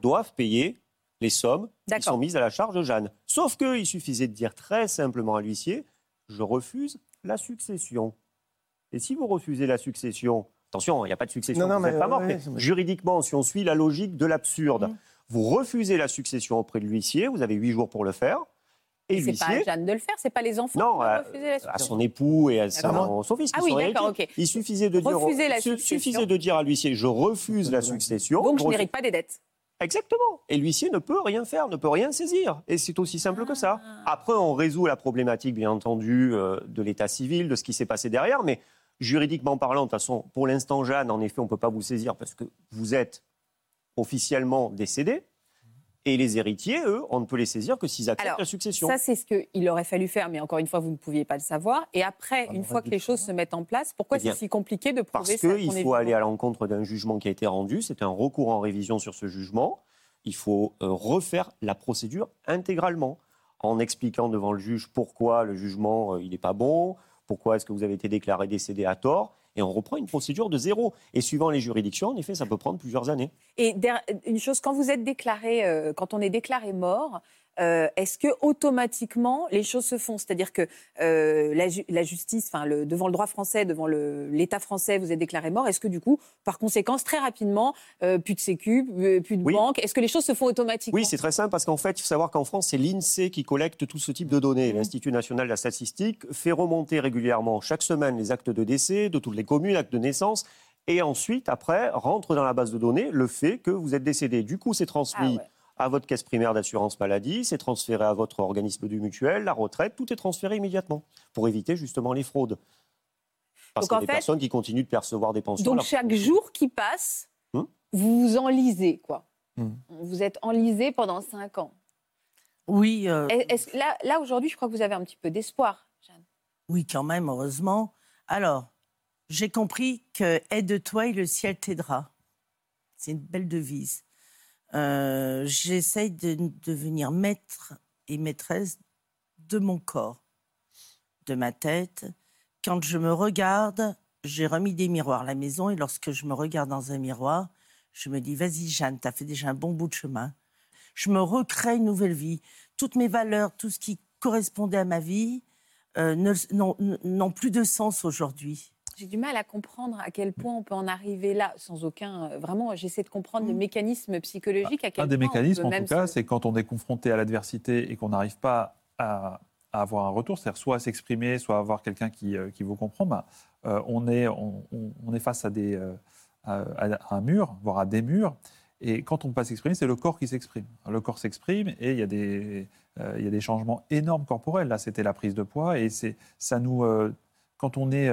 [SPEAKER 8] doivent payer les sommes qui sont mises à la charge de Jeanne. Sauf qu'il suffisait de dire très simplement à l'huissier je refuse la succession. Et si vous refusez la succession, attention, il n'y a pas de succession,
[SPEAKER 6] Non, non,
[SPEAKER 8] vous n'êtes
[SPEAKER 6] mais,
[SPEAKER 8] pas mort.
[SPEAKER 6] ouais,
[SPEAKER 8] mais
[SPEAKER 6] ouais, mais-
[SPEAKER 8] Juridiquement, si on suit la logique de l'absurde,
[SPEAKER 2] Mm.
[SPEAKER 8] vous refusez la succession auprès de l'huissier, vous avez huit jours pour le faire. Et
[SPEAKER 1] C'est pas à
[SPEAKER 8] l'huissier,
[SPEAKER 1] Jeanne de le faire, c'est pas les enfants
[SPEAKER 8] Non,
[SPEAKER 1] qui
[SPEAKER 8] à-
[SPEAKER 1] refuser la
[SPEAKER 8] à son époux et à son, son fils. qui
[SPEAKER 1] Ah oui,
[SPEAKER 8] sont
[SPEAKER 1] d'accord, ok.
[SPEAKER 8] Il suffisait de dire, suffisait de dire à l'huissier, je refuse la succession.
[SPEAKER 1] Donc je n'hérite pas des dettes.
[SPEAKER 8] Exactement. Et l'huissier ne peut rien faire, ne peut rien saisir. Et c'est aussi simple que ça.
[SPEAKER 1] Ah.
[SPEAKER 8] Après, on résout la problématique, bien entendu, euh, de l'état civil, de ce qui s'est passé derrière. Mais juridiquement parlant, de toute façon, pour l'instant, Jeanne, en effet, on ne peut pas vous saisir parce que vous êtes officiellement décédé. Et les héritiers, eux, on ne peut les saisir que s'ils acceptent
[SPEAKER 1] Alors,
[SPEAKER 8] la succession.
[SPEAKER 1] Ça, c'est ce qu'il aurait fallu faire, mais encore une fois, vous ne pouviez pas le savoir. Et après,
[SPEAKER 6] Ah,
[SPEAKER 1] une fois que les choses se mettent en place, pourquoi
[SPEAKER 8] Eh
[SPEAKER 1] c'est si compliqué de prouver
[SPEAKER 8] Parce qu'il faut aller à l'encontre d'un jugement qui a été rendu. C'est un recours en révision sur ce jugement. Il faut euh, refaire la procédure intégralement en expliquant devant le juge pourquoi le jugement euh, il n'est pas bon, pourquoi est-ce que vous avez été déclaré décédé à tort. Et on reprend une procédure de zéro. Et suivant les juridictions, en effet, ça peut prendre plusieurs années.
[SPEAKER 1] Et une chose, quand vous êtes déclaré, euh, quand on est déclaré mort, euh, est-ce que automatiquement les choses se font? C'est-à-dire que euh, la, ju- la justice, enfin le, devant le droit français, devant l'État français, vous êtes déclaré mort. Est-ce que du coup, par conséquence, très rapidement, euh, plus de sécu, plus de
[SPEAKER 8] Oui.
[SPEAKER 1] banque, est-ce que les choses se font automatiquement?
[SPEAKER 8] Oui, c'est très simple parce qu'en fait, il faut savoir qu'en France, c'est l'INSEE qui collecte tout ce type de données. L'Institut national de la statistique fait remonter régulièrement chaque semaine les actes de décès de toutes les communes, actes de naissance. Et ensuite, après, rentre dans la base de données le fait que vous êtes décédé. Du coup, c'est transmis
[SPEAKER 1] Ah ouais.
[SPEAKER 8] À votre caisse primaire d'assurance maladie, c'est transféré à votre organisme du mutuel, la retraite, tout est transféré immédiatement pour éviter justement les fraudes. Parce
[SPEAKER 1] Donc,
[SPEAKER 8] qu'il y
[SPEAKER 1] en
[SPEAKER 8] a des
[SPEAKER 1] fait-
[SPEAKER 8] personnes qui continuent de percevoir des pensions.
[SPEAKER 1] Donc
[SPEAKER 8] alors-
[SPEAKER 1] chaque jour qui passe,
[SPEAKER 8] Hum.
[SPEAKER 1] vous vous enlisez, quoi.
[SPEAKER 6] Hum.
[SPEAKER 1] Vous êtes enlisé pendant cinq ans.
[SPEAKER 2] Oui, euh,
[SPEAKER 1] est-ce- là, là aujourd'hui, je crois que vous avez un petit peu d'espoir, Jeanne.
[SPEAKER 2] oui, quand même, heureusement. Alors, j'ai compris que aide-toi et le ciel t'aidera. C'est une belle devise. Euh, J'essaye de devenir maître et maîtresse de mon corps, de ma tête. Quand je me regarde, j'ai remis des miroirs à la maison et lorsque je me regarde dans un miroir, je me dis, vas-y Jeanne, tu as fait déjà un bon bout de chemin. Je me recrée une nouvelle vie. Toutes mes valeurs, tout ce qui correspondait à ma vie, euh, n'ont plus de sens aujourd'hui.
[SPEAKER 1] J'ai du mal à comprendre à quel point on peut en arriver là, sans aucun. euh, Vraiment, j'essaie de comprendre le mécanisme psychologique. À quel
[SPEAKER 7] Un des
[SPEAKER 1] point on
[SPEAKER 7] mécanismes,
[SPEAKER 1] peut
[SPEAKER 7] en tout cas,
[SPEAKER 1] se-
[SPEAKER 7] c'est quand on est confronté à l'adversité et qu'on n'arrive pas à, à avoir un retour, c'est-à-dire soit à s'exprimer, soit à avoir quelqu'un qui, euh, qui vous comprend, bah, euh, on, est, on, on- on est face à, des, euh, à, à un mur, voire à des murs. Et quand on ne peut pas s'exprimer, c'est le corps qui s'exprime. Le corps s'exprime et il y, a des, euh, il y a des changements énormes corporels. Là, c'était la prise de poids et c'est, ça nous, quand on est,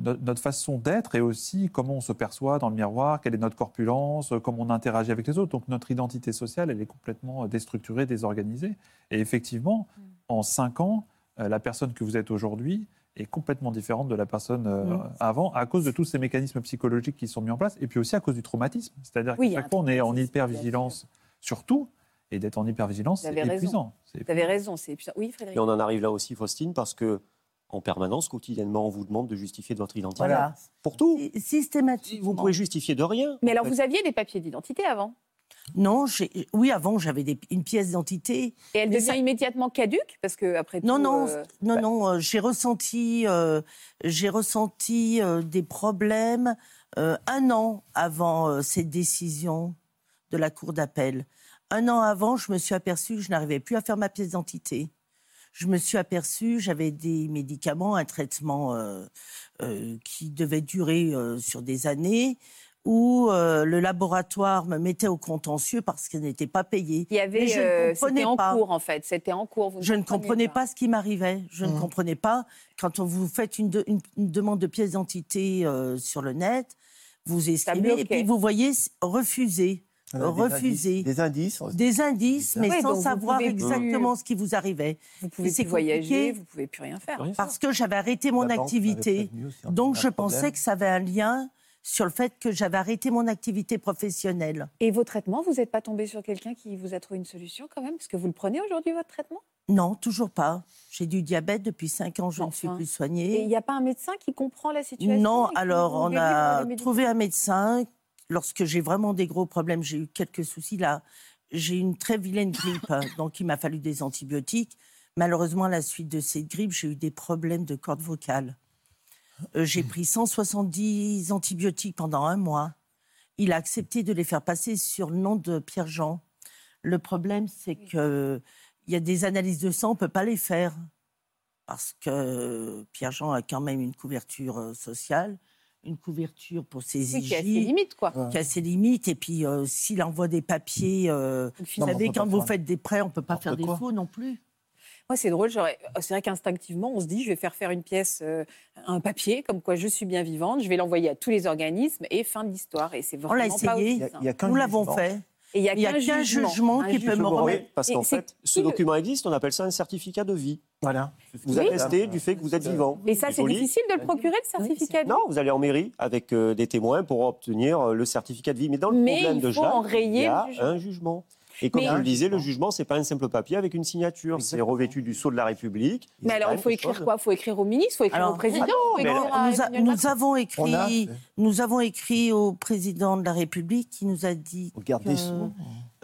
[SPEAKER 7] notre façon d'être et aussi comment on se perçoit dans le miroir, quelle est notre corpulence, euh, comment on interagit avec les autres. Donc notre identité sociale, elle est complètement euh, déstructurée, désorganisée. Et effectivement, en cinq ans, euh, la personne que vous êtes aujourd'hui est complètement différente de la personne
[SPEAKER 2] Mm.
[SPEAKER 7] avant à cause de tous ces mécanismes psychologiques qui sont mis en place et puis aussi à cause du traumatisme. C'est-à-dire
[SPEAKER 1] Oui,
[SPEAKER 7] qu'à chaque fois, on est en hypervigilance sur tout. Et d'être en hypervigilance, c'est épuisant.
[SPEAKER 1] Vous avez raison, c'est puissant. Oui, Frédéric.
[SPEAKER 8] Et on en arrive là aussi, Faustine, parce que en permanence, quotidiennement, on vous demande de justifier de votre identité.
[SPEAKER 2] Voilà.
[SPEAKER 8] Pour tout.
[SPEAKER 2] Sy- Systématiquement.
[SPEAKER 8] Vous pouvez justifier de rien.
[SPEAKER 1] Mais alors,
[SPEAKER 8] fait.
[SPEAKER 1] vous aviez des papiers d'identité avant?
[SPEAKER 2] Non, oui, avant, j'avais des- une pièce d'identité.
[SPEAKER 1] Et elle devient
[SPEAKER 2] ça-
[SPEAKER 1] immédiatement caduque Parce que, après
[SPEAKER 2] Non,
[SPEAKER 1] tout,
[SPEAKER 2] non,
[SPEAKER 1] euh,
[SPEAKER 2] non, non, euh, j'ai ressenti, euh, j'ai ressenti euh, des problèmes euh, un an avant euh, cette décision de la Cour d'appel. Un an avant, je me suis aperçue que je n'arrivais plus à faire ma pièce d'identité. Je me suis aperçue, j'avais des médicaments, un traitement euh, euh, qui devait durer euh, sur des années. où euh, le laboratoire me mettait au contentieux parce qu'elle n'était pas payée.
[SPEAKER 1] Il y avait,
[SPEAKER 2] je ne
[SPEAKER 1] euh,
[SPEAKER 2] comprenais
[SPEAKER 1] c'était en
[SPEAKER 2] pas.
[SPEAKER 1] cours en fait, c'était en cours. vous
[SPEAKER 2] Je ne comprenais pas ce qui m'arrivait. Je ne
[SPEAKER 6] Mhm.
[SPEAKER 2] comprenais pas quand on vous faites une, de- une- une demande de pièce d'identité euh, sur le net, vous
[SPEAKER 1] bloquait.
[SPEAKER 2] et puis vous voyez refuser,
[SPEAKER 6] A des
[SPEAKER 2] refuser.
[SPEAKER 6] indices- Des indices.
[SPEAKER 2] Des indices, mais sans savoir
[SPEAKER 1] plus-
[SPEAKER 2] exactement ce qui vous arrivait.
[SPEAKER 1] Vous pouvez plus voyager, vous pouvez plus rien faire.
[SPEAKER 2] Parce que j'avais arrêté mon activité. Donc je
[SPEAKER 6] problème.
[SPEAKER 2] pensais que ça avait un lien sur le fait que j'avais arrêté mon activité professionnelle.
[SPEAKER 1] Et vos traitements, vous n'êtes pas tombé sur quelqu'un qui vous a trouvé une solution quand même? Parce que vous le prenez aujourd'hui, votre traitement?
[SPEAKER 2] Non, toujours pas. J'ai du diabète depuis 5 ans, je ne suis plus
[SPEAKER 1] Et il
[SPEAKER 2] soignée.
[SPEAKER 1] n'y a pas un médecin qui comprend la situation
[SPEAKER 2] Non, alors on a trouvé un médecin. Lorsque j'ai vraiment des gros problèmes, j'ai eu quelques soucis là. J'ai une très vilaine grippe, hein, donc il m'a fallu des antibiotiques. Malheureusement, à la suite de cette grippe, j'ai eu des problèmes de corde vocale. Euh, j'ai pris 170 antibiotiques pendant un mois. Il a accepté de les faire passer sur le nom de Pierre-Jean. Le problème, c'est que il y a des analyses de sang, on ne peut pas les faire. Parce que Pierre-Jean a quand même une couverture euh, sociale, une couverture pour ses
[SPEAKER 1] Oui, qui a ses
[SPEAKER 2] IJ,
[SPEAKER 1] limites, quoi.
[SPEAKER 2] qui a ses limites. Et puis, euh, s'il envoie des papiers, euh, vous
[SPEAKER 6] Non, on
[SPEAKER 2] savez,
[SPEAKER 6] pas
[SPEAKER 2] quand vous faites des prêts, on ne peut pas faire des faux non plus.
[SPEAKER 1] Moi, c'est drôle. j'aurais- C'est vrai qu'instinctivement, on se dit, je vais faire faire une pièce, euh, un papier, comme quoi je suis bien vivante. Je vais l'envoyer à tous les organismes et fin de l'histoire. Et c'est
[SPEAKER 2] l'a
[SPEAKER 1] vraiment pas
[SPEAKER 2] essayé.
[SPEAKER 1] aussi
[SPEAKER 6] Il y a-
[SPEAKER 1] simple.
[SPEAKER 6] il y a qu'un
[SPEAKER 2] Nous l'avons fait.
[SPEAKER 1] Et il y a qu'un jugement,
[SPEAKER 2] qui peut me remettre-
[SPEAKER 8] Oui, parce qu'en fait, ce document existe, on appelle ça un certificat de vie.
[SPEAKER 6] Voilà.
[SPEAKER 8] Vous
[SPEAKER 6] Oui.
[SPEAKER 8] attestez du fait que vous êtes vivant.
[SPEAKER 1] Et ça, c'est difficile de le procurer, le certificat de
[SPEAKER 8] Non, vous allez en mairie avec euh, des témoins pour obtenir euh, le certificat de vie. Mais dans le
[SPEAKER 1] Mais
[SPEAKER 8] problème
[SPEAKER 1] il
[SPEAKER 8] de Jacques,
[SPEAKER 1] enrayer
[SPEAKER 8] il y a
[SPEAKER 1] le jugement.
[SPEAKER 8] un jugement. Et comme
[SPEAKER 1] Mais-
[SPEAKER 8] je le disais, le
[SPEAKER 6] jugement.
[SPEAKER 8] c'est pas un simple papier avec une signature. C'est revêtu du sceau de la République.
[SPEAKER 1] Mais alors, il faut écrire
[SPEAKER 8] chose.
[SPEAKER 1] quoi? Il faut écrire au ministre, il faut écrire
[SPEAKER 2] Alors,
[SPEAKER 1] au président.
[SPEAKER 8] ah non, alors,
[SPEAKER 2] Nous, a- avons
[SPEAKER 6] a
[SPEAKER 2] écrit, nous avons écrit au président de la République qui nous a dit
[SPEAKER 6] au garde
[SPEAKER 2] que,
[SPEAKER 6] des Sceaux.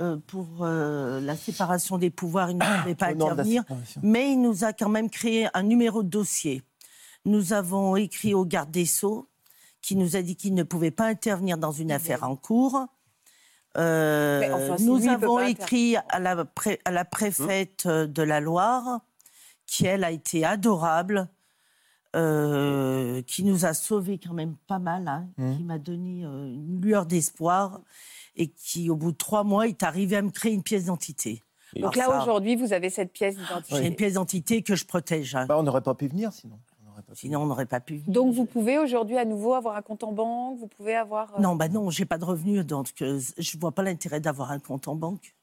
[SPEAKER 2] euh, pour euh, la séparation des pouvoirs, il ne pouvait pas intervenir. Mais il nous a quand même créé un numéro de dossier. Nous avons écrit au garde des Sceaux qui nous a dit qu'il ne pouvait pas intervenir dans une affaire en cours. Euh,
[SPEAKER 1] enfin,
[SPEAKER 2] nous
[SPEAKER 1] lui,
[SPEAKER 2] avons écrit à la, pré- à la préfète euh, de la Loire, qui elle a été adorable, euh, qui nous a sauvés quand même pas mal, hein,
[SPEAKER 6] Mhm.
[SPEAKER 2] qui m'a donné euh, une lueur d'espoir et qui, au bout de trois mois, est arrivé à me créer une pièce d'identité.
[SPEAKER 1] Donc
[SPEAKER 2] Alors
[SPEAKER 1] là,
[SPEAKER 2] ça,
[SPEAKER 1] aujourd'hui, vous avez cette pièce d'identité.
[SPEAKER 2] J'ai une pièce d'identité que je protège. hein.
[SPEAKER 6] Bah, on n'aurait pas pu venir sinon.
[SPEAKER 2] Sinon, on n'aurait pas pu.
[SPEAKER 1] Donc vous pouvez aujourd'hui à nouveau avoir un compte en banque, vous pouvez avoir... euh,
[SPEAKER 2] Non, bah non, j'ai pas de revenus, donc euh, je vois pas l'intérêt d'avoir un compte en banque.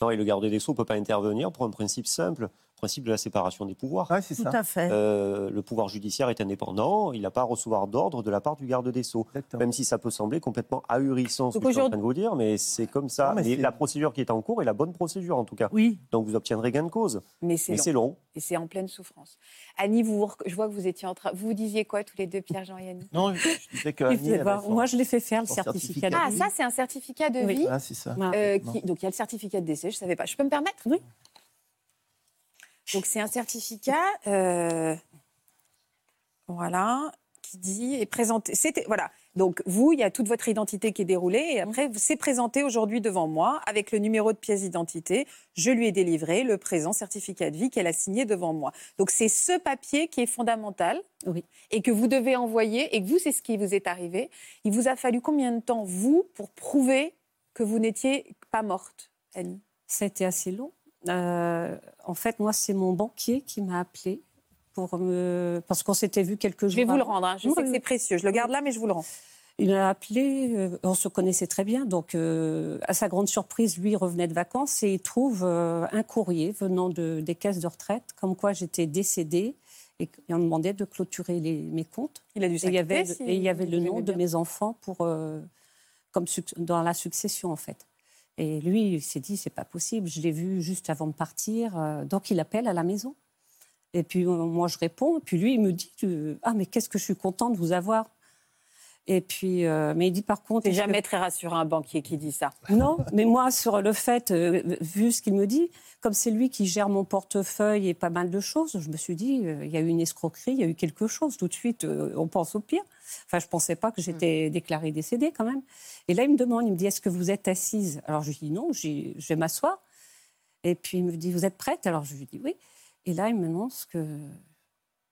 [SPEAKER 8] Non, et le garde des Sceaux ne peut pas intervenir pour un principe simple, le principe de la séparation des pouvoirs.
[SPEAKER 6] Ouais, c'est
[SPEAKER 2] Tout
[SPEAKER 6] ça.
[SPEAKER 2] à fait.
[SPEAKER 8] Euh, le pouvoir judiciaire est indépendant, il n'a pas à recevoir d'ordre de la part du garde des Sceaux.
[SPEAKER 6] Exactement.
[SPEAKER 8] Même si ça peut sembler complètement ahurissant ce
[SPEAKER 1] Donc
[SPEAKER 8] que je suis en train de vous dire, mais c'est comme ça.
[SPEAKER 6] Non, mais
[SPEAKER 8] Mais
[SPEAKER 6] c'est-
[SPEAKER 8] la procédure qui est en cours est la bonne procédure en tout cas.
[SPEAKER 2] Oui,
[SPEAKER 8] Donc vous obtiendrez gain de cause.
[SPEAKER 1] Mais c'est
[SPEAKER 8] Mais
[SPEAKER 1] long.
[SPEAKER 8] c'est long.
[SPEAKER 1] Et c'est en pleine souffrance. Annie, vous, je vois que vous étiez en train... Vous disiez quoi tous les deux, Pierre-Jean et Annie?
[SPEAKER 6] Non, je disais que Annie avait son-
[SPEAKER 4] Moi, je l'ai fait faire, le certificat,
[SPEAKER 6] certificat.
[SPEAKER 4] de
[SPEAKER 1] Ah,
[SPEAKER 4] vie.
[SPEAKER 1] ça, c'est un certificat de
[SPEAKER 4] Oui.
[SPEAKER 1] vie.
[SPEAKER 6] Ah, c'est ça.
[SPEAKER 4] Voilà.
[SPEAKER 1] euh, qui- donc il y a le certificat de décès, je ne savais pas. Je peux me permettre?
[SPEAKER 4] Oui.
[SPEAKER 1] Donc c'est un certificat, euh, voilà, qui dit et présenté. C'était voilà. Donc vous, il y a toute votre identité qui est déroulée et après c'est présenté aujourd'hui devant moi avec le numéro de pièce d'identité. Je lui ai délivré le présent certificat de vie qu'elle a signé devant moi. Donc c'est ce papier qui est fondamental
[SPEAKER 4] Oui.
[SPEAKER 1] et que vous devez envoyer et que vous c'est ce qui vous est arrivé. Il vous a fallu combien de temps vous pour prouver que vous n'étiez pas morte, Annie?
[SPEAKER 4] Été assez long. Euh, en fait, moi, c'est mon banquier qui m'a appelé pour me... parce qu'on s'était vu quelques jours
[SPEAKER 1] Je vais vous le rendre. hein. Je
[SPEAKER 4] Oui,
[SPEAKER 1] sais que c'est précieux. Je le garde là, mais je vous le rends.
[SPEAKER 4] Il m'a appelé, euh, on se connaissait très bien, donc euh, à sa grande surprise, lui il revenait de vacances et il trouve un courrier venant de, des caisses de retraite, comme quoi j'étais décédée et me demandait de clôturer les- mes comptes.
[SPEAKER 1] Il a dû
[SPEAKER 4] Et il y avait,
[SPEAKER 1] s'inquiéter. si
[SPEAKER 4] et il y avait le nom de mes enfants pour, comme dans la succession en fait. Et lui, il s'est dit, c'est pas possible. Je l'ai vu juste avant de partir, euh, donc il appelle à la maison. Et puis euh, moi je réponds, et puis lui il me dit, ah mais qu'est-ce que je suis contente de vous avoir. Et puis, euh, mais il dit par contre,
[SPEAKER 1] C'est
[SPEAKER 4] que-
[SPEAKER 1] jamais très rassurant un banquier qui dit ça.
[SPEAKER 4] non, mais moi, sur le fait, euh, vu ce qu'il me dit, comme c'est lui qui gère mon portefeuille et pas mal de choses, je me suis dit, euh, il y a eu une escroquerie, il y a eu quelque chose. Tout de suite, on pense au pire. Enfin, je ne pensais pas que j'étais déclarée décédée quand même. Et là, il me demande, il me dit, est-ce que vous êtes assise? Alors, je lui dis non, je vais m'asseoir. Et puis, il me dit, vous êtes prête? Alors, je lui dis oui. Et là, il me annonce que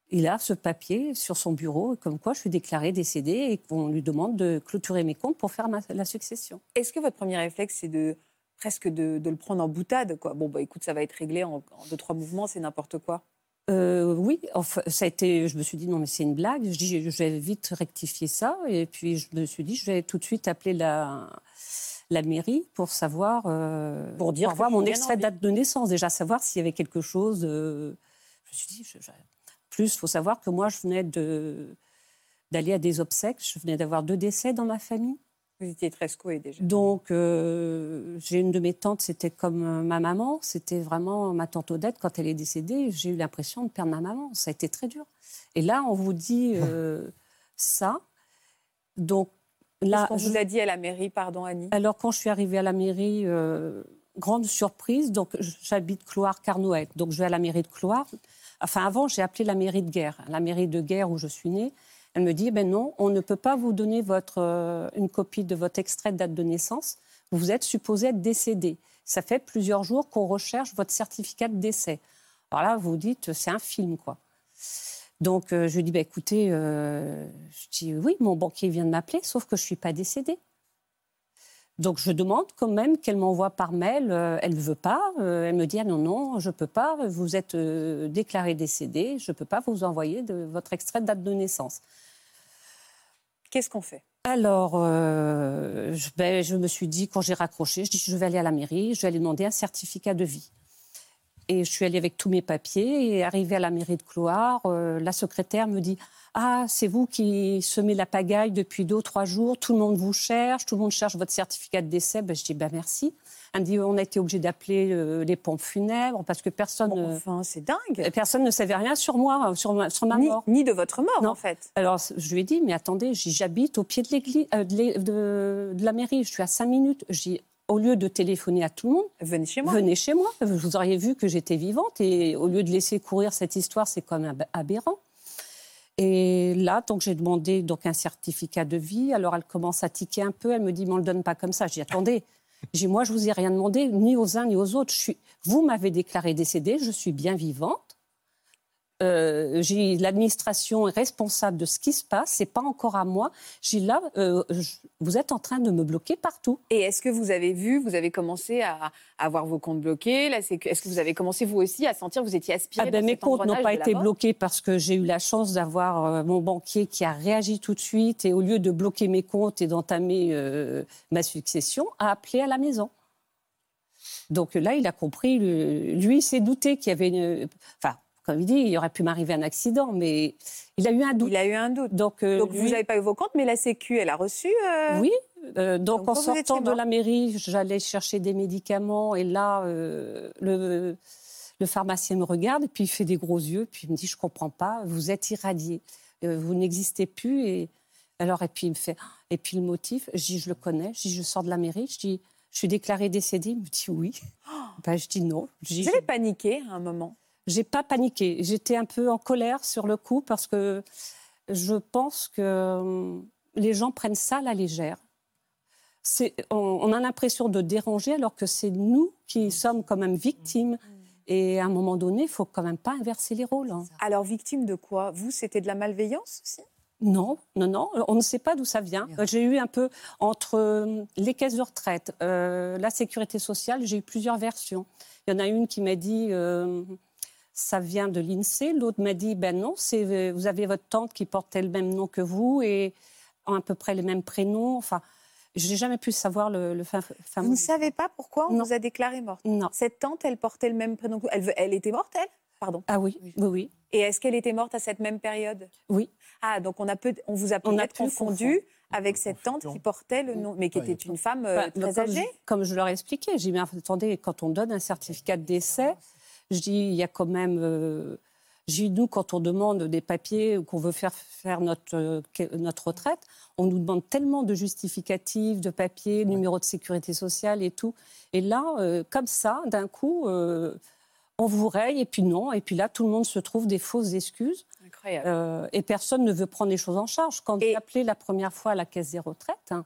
[SPEAKER 4] il a ce papier sur son bureau, comme quoi je suis déclarée décédée et qu'on lui demande de clôturer mes comptes pour faire ma- la succession.
[SPEAKER 1] Est-ce que votre premier réflexe, c'est de presque de, de le prendre en boutade quoi? Bon, bah écoute, ça va être réglé en, en deux, trois mouvements, c'est n'importe quoi.
[SPEAKER 4] Euh, oui, enfin, ça a été. Je me suis dit non mais c'est une blague. Je dis je vais vite rectifier ça et puis je me suis dit je vais tout de suite appeler la la mairie pour savoir euh,
[SPEAKER 1] Pour dire
[SPEAKER 4] avoir
[SPEAKER 1] je
[SPEAKER 4] mon extrait de date de naissance déjà savoir s'il y avait quelque chose. euh, je me suis dit je- je- plus faut savoir que moi je venais de d'aller à des obsèques. Je venais d'avoir deux décès dans ma famille.
[SPEAKER 1] Vous étiez très secoué déjà.
[SPEAKER 4] Donc, euh, j'ai une de mes tantes, c'était comme euh, ma maman. C'était vraiment ma tante Odette. Quand elle est décédée, j'ai eu l'impression de perdre ma maman. Ça a été très dur. Et là, on vous dit euh, ça. Donc, là,
[SPEAKER 1] qu'on
[SPEAKER 4] je-
[SPEAKER 1] vous a dit à la mairie, pardon Annie
[SPEAKER 4] alors, quand je suis arrivée à la mairie, euh, grande surprise, donc j'habite Cloire-Carnoët. Donc, je vais à la mairie de Cloire. Enfin, avant, j'ai appelé la mairie de Guerre. La mairie de Guerre où je suis née, elle me dit ben non, on ne peut pas vous donner votre, euh, une copie de votre extrait de date de naissance. Vous êtes supposé être décédé. Ça fait plusieurs jours qu'on recherche votre certificat de décès. Alors là, vous dites, c'est un film, quoi. Donc, euh, je lui dis, bah, écoutez, euh, je dis, oui, mon banquier vient de m'appeler, sauf que je ne suis pas décédée. Donc, je demande quand même qu'elle m'envoie par mail. euh, elle ne veut pas. euh, elle me dit, ah non, non, je ne peux pas. Vous êtes euh, déclaré décédé. Je ne peux pas vous envoyer votre extrait de date de naissance.
[SPEAKER 1] Qu'est-ce qu'on fait?
[SPEAKER 4] Alors, je, ben, je me suis dit, quand j'ai raccroché, je dis, je vais aller à la mairie, je vais aller demander un certificat de vie. Et je suis allée avec tous mes papiers et arrivée à la mairie de Cloire, euh, la secrétaire me dit Ah, c'est vous qui semez la pagaille depuis deux ou trois jours, tout le monde vous cherche, tout le monde cherche votre certificat de décès. Ben, je dis ben, merci. Elle me dit On a été obligé d'appeler euh, les pompes funèbres parce que personne,
[SPEAKER 1] Bon,
[SPEAKER 4] euh,
[SPEAKER 1] Enfin, c'est dingue.
[SPEAKER 4] personne ne savait rien sur moi, sur ma, sur ma
[SPEAKER 1] Ni,
[SPEAKER 4] mort.
[SPEAKER 1] ni de votre mort,
[SPEAKER 4] Non.
[SPEAKER 1] en fait.
[SPEAKER 4] Alors, je lui ai dit, mais attendez, j'habite au pied de l'église, euh, de, l'é- de- de la mairie, je suis à cinq minutes. J'ai au lieu de téléphoner à tout le monde,
[SPEAKER 1] Venez chez moi.
[SPEAKER 4] venez chez moi. Vous auriez vu que j'étais vivante et au lieu de laisser courir cette histoire, c'est quand même ab- aberrant. Et là, donc j'ai demandé donc un certificat de vie. Alors elle commence à tiquer un peu. Elle me dit, mais on le donne pas comme ça. Attendez. Je dis, moi, je vous ai rien demandé, ni aux uns ni aux autres. Je suis, vous m'avez déclaré décédée. Je suis bien vivante. Euh, l'administration est responsable de ce qui se passe. C'est pas encore à moi. J'ai là, euh, je- vous êtes en train de me bloquer partout.
[SPEAKER 1] Et est-ce que vous avez vu, vous avez commencé à, à avoir vos comptes bloqués? Est-ce que vous avez commencé vous aussi à sentir que vous étiez aspiré
[SPEAKER 4] Ah ben, mes comptes n'ont pas été bloqués parce que j'ai eu la chance d'avoir euh, mon banquier qui a réagi tout de suite et au lieu de bloquer mes comptes et d'entamer euh, ma succession, a appelé à la maison. Donc là, il a compris. lui, il s'est douté qu'il y avait une. Enfin, comme il dit, il aurait pu m'arriver un accident, mais il a eu un doute.
[SPEAKER 1] Il a eu un doute.
[SPEAKER 4] Donc, euh,
[SPEAKER 1] Donc
[SPEAKER 4] lui-
[SPEAKER 1] vous n'avez pas eu vos comptes, mais la Sécu, elle a reçu. euh,
[SPEAKER 4] Oui. euh, donc,
[SPEAKER 1] Donc,
[SPEAKER 4] en sortant de la mairie, j'allais chercher des médicaments et là, le, le pharmacien me regarde et puis il fait des gros yeux puis il me dit je comprends pas, vous êtes irradié, vous n'existez plus et alors et puis il me fait et puis le motif, je dis je le connais, je dis je sors de la mairie, je dis je suis déclarée décédée, il me dit oui. Ben, je dis non. Je dis,
[SPEAKER 1] Vous avez paniqué à un moment?
[SPEAKER 4] J'ai pas paniqué. J'étais un peu en colère sur le coup parce que je pense que euh, les gens prennent ça à la légère. On, on a l'impression de déranger alors que c'est nous qui sommes quand même victimes. Et à un moment donné, il faut quand même pas inverser les rôles. hein.
[SPEAKER 1] Alors, victime de quoi? Vous, c'était de la malveillance aussi?
[SPEAKER 4] Non, non, non, on ne sait pas d'où ça vient. J'ai eu un peu entre euh, les caisses de retraite, euh, la sécurité sociale, j'ai eu plusieurs versions. Il y en a une qui m'a dit euh, ça vient de l'INSEE, l'autre m'a dit ben non, c'est euh, vous avez votre tante qui portait le même nom que vous et ont à peu près les mêmes prénoms. Enfin, j'ai jamais pu savoir le, le fin, fin
[SPEAKER 1] Vous ne savez pas pourquoi on
[SPEAKER 4] Non.
[SPEAKER 1] vous a déclaré morte?
[SPEAKER 4] Non.
[SPEAKER 1] Cette tante, elle portait le même prénom que vous? Elle, était morte, elle? Pardon.
[SPEAKER 4] Ah oui, oui, oui.
[SPEAKER 1] Et est-ce qu'elle était morte à cette même période?
[SPEAKER 4] Oui.
[SPEAKER 1] Ah, donc on, a peut, on vous a peut-être confondu avec cette tante qui portait le nom, mais qui était une femme euh,
[SPEAKER 4] Enfin,
[SPEAKER 1] très
[SPEAKER 4] comme,
[SPEAKER 1] âgée.
[SPEAKER 4] comme je leur ai expliqué, j'ai dit, mais attendez, quand on donne un certificat de décès, je dis, il y a quand même. euh, j'ai dit, nous, quand on demande des papiers ou qu'on veut faire faire notre, euh, notre retraite, on nous demande tellement de justificatifs, de papiers, numéro de sécurité sociale et tout. Et là, euh, comme ça, d'un coup, on vous raye et puis non. Et puis là, tout le monde se trouve des fausses excuses.
[SPEAKER 1] Incroyable.
[SPEAKER 4] Et personne ne veut prendre les choses en charge. Quand
[SPEAKER 1] Et-
[SPEAKER 4] j'ai appelé la première fois à la caisse des retraites, hein,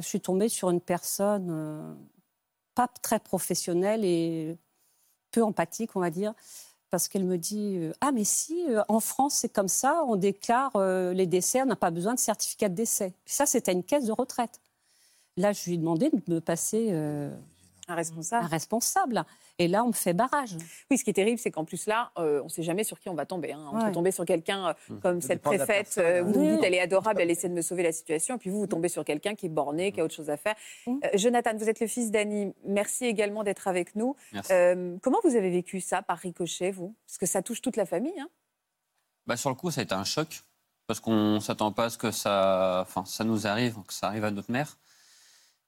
[SPEAKER 4] je suis tombée sur une personne pas très professionnelle et peu empathique, on va dire, parce qu'elle me dit euh, Ah, mais si, euh, en France, c'est comme ça, on déclare euh, les décès, on n'a pas besoin de certificat de décès. Ça, c'était une caisse de retraite. Là, je lui ai demandé de me passer
[SPEAKER 1] Un
[SPEAKER 4] un
[SPEAKER 1] responsable.
[SPEAKER 4] responsable. Et là, on me fait barrage.
[SPEAKER 1] Oui, ce qui est terrible, c'est qu'en plus là, euh, on ne sait jamais sur qui on va tomber. hein. On peut
[SPEAKER 4] Ouais.
[SPEAKER 1] tomber sur quelqu'un euh, comme
[SPEAKER 6] Ça
[SPEAKER 1] cette préfète,
[SPEAKER 6] personne,
[SPEAKER 1] euh,
[SPEAKER 6] hein.
[SPEAKER 1] vous vous dites elle est adorable, elle essaie de me sauver la situation, et puis vous, vous tombez sur quelqu'un qui est borné, qui a autre chose à faire. Euh, Jonathan, vous êtes le fils d'Annie. Merci également d'être avec nous.
[SPEAKER 9] Merci.
[SPEAKER 1] Euh, comment vous avez vécu ça par ricochet, vous? Parce que ça touche toute la famille. hein.
[SPEAKER 9] Bah, sur le coup, ça a été un choc parce qu'on ne s'attend pas à ce que ça, enfin, ça nous arrive, que ça arrive à notre mère.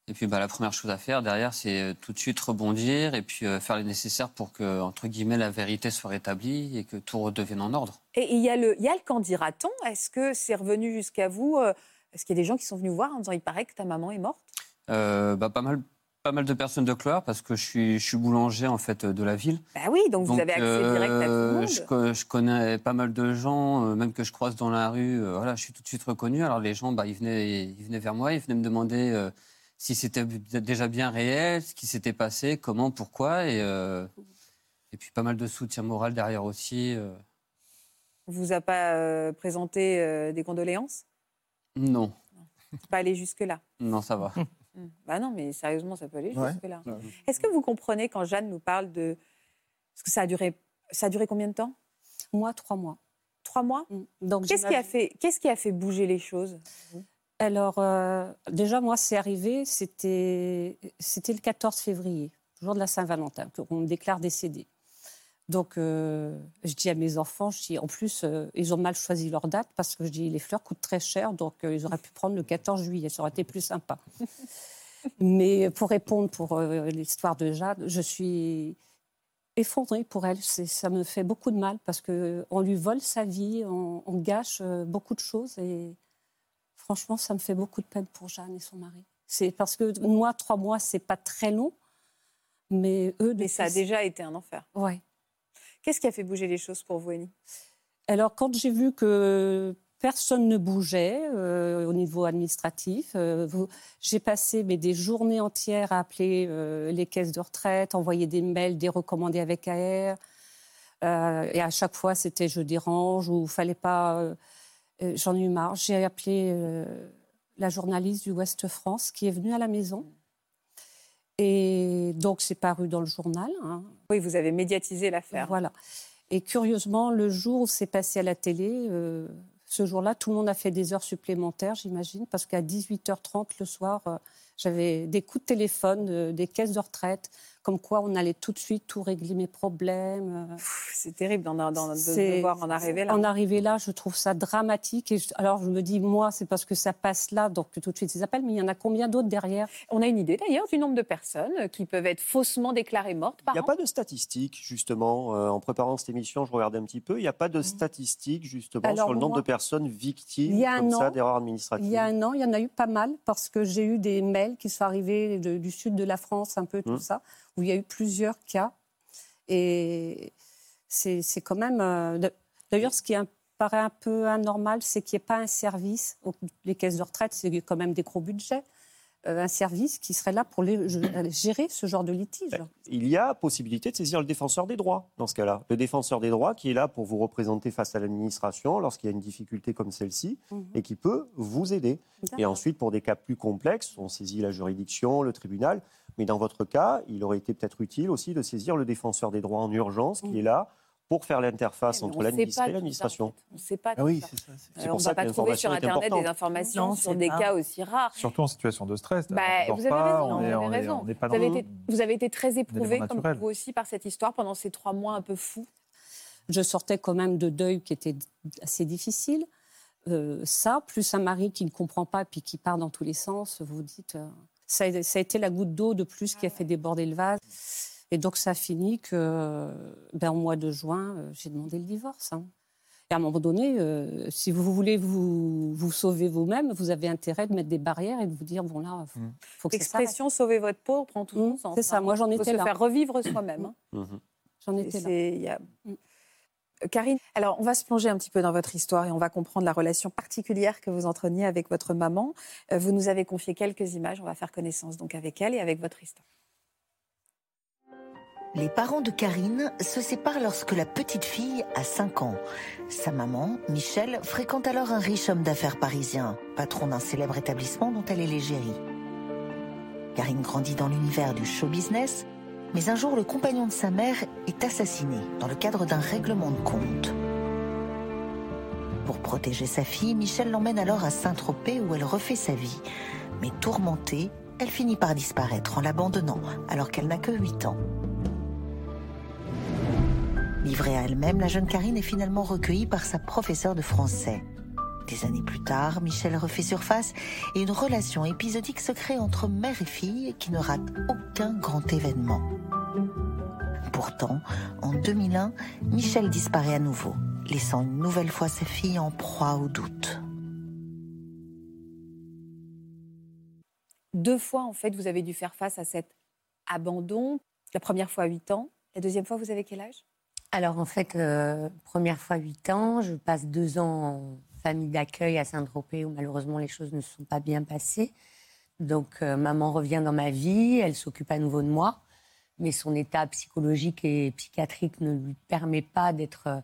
[SPEAKER 9] Et puis, bah, la première chose à faire derrière, c'est euh, tout de suite rebondir et puis euh, faire le nécessaire pour que, entre guillemets, la vérité soit rétablie et que tout redevienne en ordre.
[SPEAKER 1] Et il y, a le- y a le qu'en dira-t-on? Est-ce que c'est revenu jusqu'à vous euh, Est-ce qu'il y a des gens qui sont venus voir en disant il paraît que ta maman est morte?
[SPEAKER 9] Euh, bah, pas mal, pas mal de personnes de Cleur parce que je suis, je suis boulanger en fait de la ville.
[SPEAKER 1] Bah oui, donc, vous avez accès direct à tout le
[SPEAKER 9] euh,
[SPEAKER 1] monde.
[SPEAKER 9] Je, je connais pas mal de gens, euh, même que je croise dans la rue. euh, voilà, je suis tout de suite reconnu. Alors les gens, bah, ils, venaient, ils venaient vers moi, ils venaient me demander euh, si c'était déjà bien réel, ce qui s'était passé, comment, pourquoi. Et, euh, et puis pas mal de soutien moral derrière aussi. euh.
[SPEAKER 1] On vous a pas euh, présenté euh, des condoléances?
[SPEAKER 9] Non,
[SPEAKER 1] Pas aller jusque-là?
[SPEAKER 9] Non, ça va.
[SPEAKER 1] Hmm. Bah non, mais sérieusement, ça peut aller
[SPEAKER 6] Ouais.
[SPEAKER 1] jusque-là. Est-ce que vous comprenez quand Jeanne nous parle de... Parce que ça a duré, ça a duré combien de temps?
[SPEAKER 4] Moi, trois mois.
[SPEAKER 1] Trois mois?
[SPEAKER 4] Mm. Donc,
[SPEAKER 1] Qu'est-ce qui, a
[SPEAKER 4] j'imagine-
[SPEAKER 1] fait, qu'est-ce qui a fait bouger les choses?
[SPEAKER 4] Alors, euh, déjà, moi, c'est arrivé, c'était le 14 février, jour de la Saint-Valentin, qu'on me déclare décédé. Donc, euh, je dis à mes enfants, je dis, en plus, euh, ils ont mal choisi leur date parce que je dis, les fleurs coûtent très cher, donc ils auraient pu prendre le 14 juillet, ça aurait été plus sympa. Mais pour répondre pour l'histoire de Jade, je suis effondrée pour elle. Ça me fait beaucoup de mal parce qu'on lui vole sa vie, on, on gâche beaucoup de choses et franchement, ça me fait beaucoup de peine pour Jeanne et son mari. C'est parce que moi, trois mois, c'est pas très long, mais eux,
[SPEAKER 1] Mais ça a déjà été un enfer.
[SPEAKER 4] Ouais.
[SPEAKER 1] Qu'est-ce qui a fait bouger les choses pour vous, Annie
[SPEAKER 4] Alors, quand j'ai vu que personne ne bougeait euh, au niveau administratif, euh, j'ai passé mais, des journées entières à appeler euh, les caisses de retraite, envoyer des mails, des recommandés avec AR. Et à chaque fois, c'était je dérange ou fallait pas. Euh, J'en ai eu marre. J'ai appelé euh, la journaliste du Ouest France qui est venue à la maison. Et donc, c'est paru dans le journal. hein.
[SPEAKER 1] Oui, vous avez médiatisé l'affaire.
[SPEAKER 4] Voilà. Et curieusement, le jour où c'est passé à la télé, euh, ce jour-là, tout le monde a fait des heures supplémentaires, j'imagine, parce qu'à 18h30 le soir, j'avais des coups de téléphone des caisses de retraite, comme quoi on allait tout de suite tout régler mes problèmes. euh.
[SPEAKER 1] C'est terrible d'en- d'en- de devoir en arriver là.
[SPEAKER 4] En arriver là, je trouve ça dramatique. Et je- alors je me dis, moi, c'est parce que ça passe là, donc tout de suite ils appellent, mais il y en a combien d'autres derrière?
[SPEAKER 1] On a une idée d'ailleurs du nombre de personnes qui peuvent être faussement déclarées mortes
[SPEAKER 8] Il n'y a
[SPEAKER 1] an
[SPEAKER 8] pas de statistiques, justement. euh, en préparant cette émission, je regardais un petit peu. Il n'y a pas de
[SPEAKER 1] Mmh.
[SPEAKER 8] statistiques, justement,
[SPEAKER 4] Alors,
[SPEAKER 8] sur le nombre
[SPEAKER 4] moi,
[SPEAKER 8] de personnes victimes comme ça d'erreurs administratives.
[SPEAKER 4] Il y a un an, il y en a eu pas mal parce que j'ai eu des mails qui sont arrivés de- du sud de la France, un peu tout
[SPEAKER 8] Mmh.
[SPEAKER 4] ça, où il y a eu plusieurs cas. Et c'est quand même. euh, D'ailleurs, ce qui un- paraît un peu anormal, c'est qu'il n'y ait pas un service. Les caisses de retraite, c'est quand même des gros budgets. euh, un service qui serait là pour les- gérer ce genre de litige.
[SPEAKER 8] Il y a possibilité de saisir le défenseur des droits dans ce cas-là. Le défenseur des droits qui est là pour vous représenter face à l'administration lorsqu'il y a une difficulté comme celle-ci
[SPEAKER 4] Mhm.
[SPEAKER 8] et qui peut vous aider. Et ensuite, pour des cas plus complexes, on saisit la juridiction, le tribunal. Mais dans votre cas, il aurait été peut-être utile aussi de saisir le défenseur des droits en urgence qui est là pour faire l'interface entre l'administré et l'administration.
[SPEAKER 1] en fait. On ne sait pas.
[SPEAKER 6] Ah oui,
[SPEAKER 1] ça.
[SPEAKER 6] c'est
[SPEAKER 1] Euh,
[SPEAKER 8] pour
[SPEAKER 1] on ne
[SPEAKER 8] ça
[SPEAKER 1] va pas trouver sur
[SPEAKER 8] est
[SPEAKER 1] Internet des informations
[SPEAKER 2] Non,
[SPEAKER 1] sur des
[SPEAKER 2] pas.
[SPEAKER 1] cas aussi rares.
[SPEAKER 7] Surtout en situation de stress.
[SPEAKER 1] Bah,
[SPEAKER 7] on
[SPEAKER 1] vous avez
[SPEAKER 7] pas,
[SPEAKER 1] raison,
[SPEAKER 7] on
[SPEAKER 1] vous
[SPEAKER 7] est-
[SPEAKER 1] avez
[SPEAKER 7] on est-
[SPEAKER 1] raison.
[SPEAKER 7] on n'est pas
[SPEAKER 1] Vous avez, été, vous avez été très éprouvé, comme vous aussi, par cette histoire pendant ces trois mois un peu fous.
[SPEAKER 4] je sortais quand même de deuil qui était assez difficile. Euh, ça, plus un mari qui ne comprend pas puis qui part dans tous les sens, vous vous dites, euh, ça, a, ça a été la goutte d'eau de plus qui a fait déborder le vase. Et donc ça a fini que, ben, au mois de juin, euh, j'ai demandé le divorce. hein. Et à un moment donné, euh, si vous voulez vous, vous sauver vous-même, vous avez intérêt de mettre des barrières et de vous dire, bon là, il
[SPEAKER 7] Mm.
[SPEAKER 4] faut que.
[SPEAKER 1] L'expression sauver votre peau prend tout
[SPEAKER 4] Mm,
[SPEAKER 1] son sens.
[SPEAKER 4] c'est ça,
[SPEAKER 1] hein.
[SPEAKER 4] moi, j'en
[SPEAKER 1] Il faut
[SPEAKER 4] étais
[SPEAKER 1] se
[SPEAKER 4] là.
[SPEAKER 1] faire revivre soi-même. hein.
[SPEAKER 8] Mhm.
[SPEAKER 4] J'en étais là.
[SPEAKER 1] y a-
[SPEAKER 4] Mm.
[SPEAKER 1] Karine, alors on va se plonger un petit peu dans votre histoire et on va comprendre la relation particulière que vous entretenez avec votre maman. Euh, Vous nous avez confié quelques images, on va faire connaissance donc avec elle et avec votre histoire.
[SPEAKER 10] Les parents de Karine se séparent lorsque la petite fille a 5 ans. Sa maman, Michel, fréquente alors un riche homme d'affaires parisien, patron d'un célèbre établissement dont elle est l'égérie. Karine grandit dans l'univers du show business, mais un jour le compagnon de sa mère est assassiné dans le cadre d'un règlement de compte. Pour protéger sa fille, Michel l'emmène alors à Saint-Tropez où elle refait sa vie. Mais tourmentée, elle finit par disparaître en l'abandonnant alors qu'elle n'a que 8 ans. Livrée à elle-même, la jeune Karine est finalement recueillie par sa professeure de français. Des années plus tard, Michel refait surface et une relation épisodique se crée entre mère et fille qui ne rate aucun grand événement. Pourtant, en 2001, Michel disparaît à nouveau, laissant une nouvelle fois sa fille en proie au doute.
[SPEAKER 1] Deux fois, en fait, vous avez dû faire face à cet abandon. La première fois à 8 ans. La deuxième fois, vous avez quel âge?
[SPEAKER 5] Alors, en fait, euh, première fois 8 ans, je passe deux ans en famille d'accueil à Saint-Tropez où malheureusement les choses ne se sont pas bien passées. Donc, euh, maman revient dans ma vie, elle s'occupe à nouveau de moi, mais son état psychologique et psychiatrique ne lui permet pas d'être euh,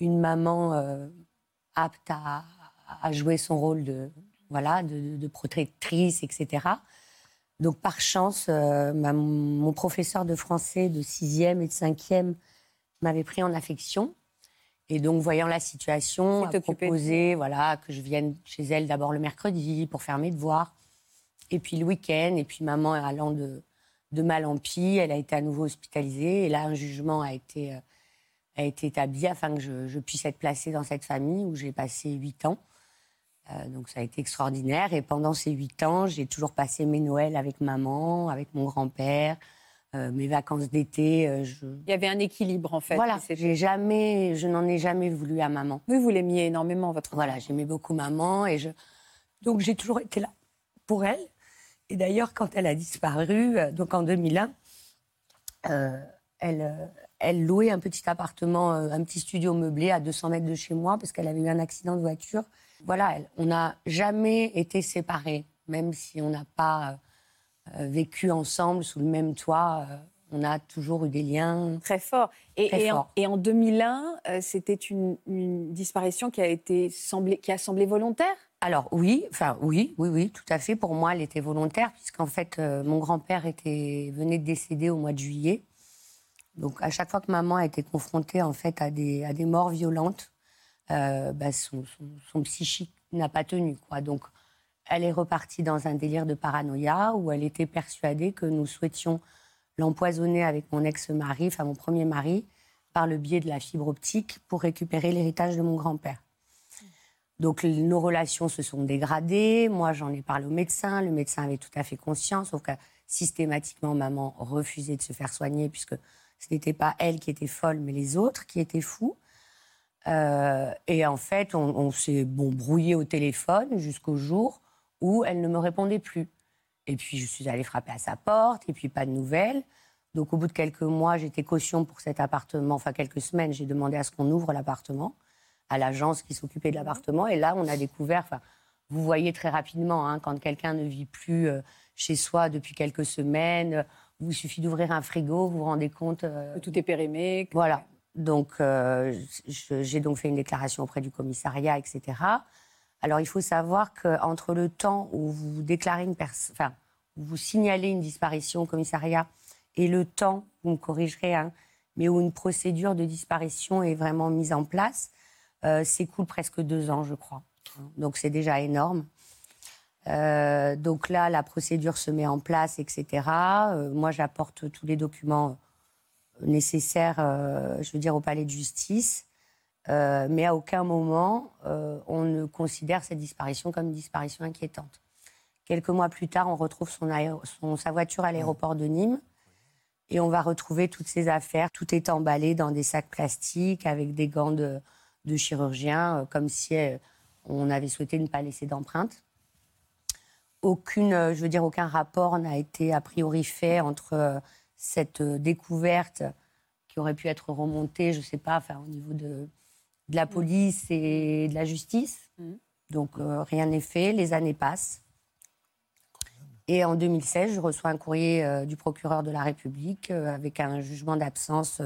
[SPEAKER 5] une maman euh, apte à, à jouer son rôle de, voilà, de, de protectrice, etc. Donc, par chance, euh, ma- mon professeur de français de 6e et de 5e m'avait pris en affection. Et donc, voyant la situation, a proposé voilà, que je vienne chez elle d'abord le mercredi pour faire mes devoirs, et puis le week-end, et puis maman allant de, de mal en pis, elle a été à nouveau hospitalisée, et là, un jugement a été, euh, a été établi afin que je, je puisse être placée dans cette famille où j'ai passé huit ans. Euh, donc ça a été extraordinaire. Et pendant ces huit ans, j'ai toujours passé mes Noëls avec maman, avec mon grand-père, euh, mes vacances d'été. euh, je...
[SPEAKER 1] Il y avait un équilibre, en fait.
[SPEAKER 5] Voilà, j'ai jamais, je n'en ai jamais voulu à maman.
[SPEAKER 1] Oui, vous l'aimiez énormément, votre
[SPEAKER 5] Voilà, j'aimais beaucoup maman et je, donc j'ai toujours été là pour elle. Et d'ailleurs, quand elle a disparu, euh, donc en 2001, euh, elle, euh, elle louait un petit appartement, euh, un petit studio meublé à 200 mètres de chez moi parce qu'elle avait eu un accident de voiture. Voilà, elle- on n'a jamais été séparés, même si on n'a pas euh, vécu ensemble sous le même toit. euh, on a toujours eu des liens
[SPEAKER 1] Très fort. Et,
[SPEAKER 5] Très
[SPEAKER 1] et en,
[SPEAKER 5] fort.
[SPEAKER 1] et en 2001, euh, c'était une, une disparition qui a, été semblé, qui a semblé volontaire?
[SPEAKER 5] Alors oui, enfin oui, oui, oui, tout à fait. Pour moi, elle était volontaire puisqu'en fait, euh, mon grand-père était venait de décéder au mois de juillet. Donc à chaque fois que maman a été confrontée en fait à des à des morts violentes, euh, bah, son, son, psychique n'a pas tenu quoi. Donc elle est repartie dans un délire de paranoïa où elle était persuadée que nous souhaitions l'empoisonner avec mon ex-mari, enfin mon premier mari, par le biais de la fibre optique pour récupérer l'héritage de mon grand-père. Donc nos relations se sont dégradées. Moi, j'en ai parlé au médecin. Le médecin avait tout à fait conscience, sauf que systématiquement, maman refusait de se faire soigner puisque ce n'était pas elle qui était folle, mais les autres qui étaient fous. Euh, et en fait, on, on s'est bon, brouillé au téléphone jusqu'au jour où elle ne me répondait plus. Et puis, je suis allée frapper à sa porte, et puis pas de nouvelles. Donc, au bout de quelques mois, j'étais caution pour cet appartement. Enfin, quelques semaines, j'ai demandé à ce qu'on ouvre l'appartement à l'agence qui s'occupait de l'appartement. Et là, on a découvert, vous voyez très rapidement, hein, quand quelqu'un ne vit plus euh, chez soi depuis quelques semaines, euh, il suffit d'ouvrir un frigo, vous vous rendez compte. euh,
[SPEAKER 1] Que Tout est périmé. que-
[SPEAKER 5] voilà. Donc, euh, j'ai donc fait une déclaration auprès du commissariat, etc. Alors, il faut savoir qu'entre le temps où vous déclarez une personne, enfin, où vous signalez une disparition au commissariat et le temps, vous me corrigerez, hein, mais où une procédure de disparition est vraiment mise en place, euh, s'écoule presque deux ans, je crois. Donc, c'est déjà énorme. Euh, donc là, la procédure se met en place, etc. Euh, moi, j'apporte tous les documents nécessaires, euh, je veux dire, au palais de justice. Euh, mais à aucun moment, euh, on ne considère cette disparition comme une disparition inquiétante. Quelques mois plus tard, on retrouve son- sa voiture à l'aéroport de Nîmes et on va retrouver toutes ses affaires. Tout est emballé dans des sacs plastiques avec des gants de, de chirurgien, euh, comme si euh, on avait souhaité ne pas laisser d'empreinte. Aucune, euh, je veux dire, aucun rapport n'a été a priori fait entre cette découverte qui aurait pu être remontée, je ne sais pas, enfin, au niveau de, de la police et de la justice.
[SPEAKER 1] Mhm.
[SPEAKER 5] Donc euh, rien n'est fait, les années passent. Et en 2016, je reçois un courrier euh, du procureur de la République euh, avec un jugement d'absence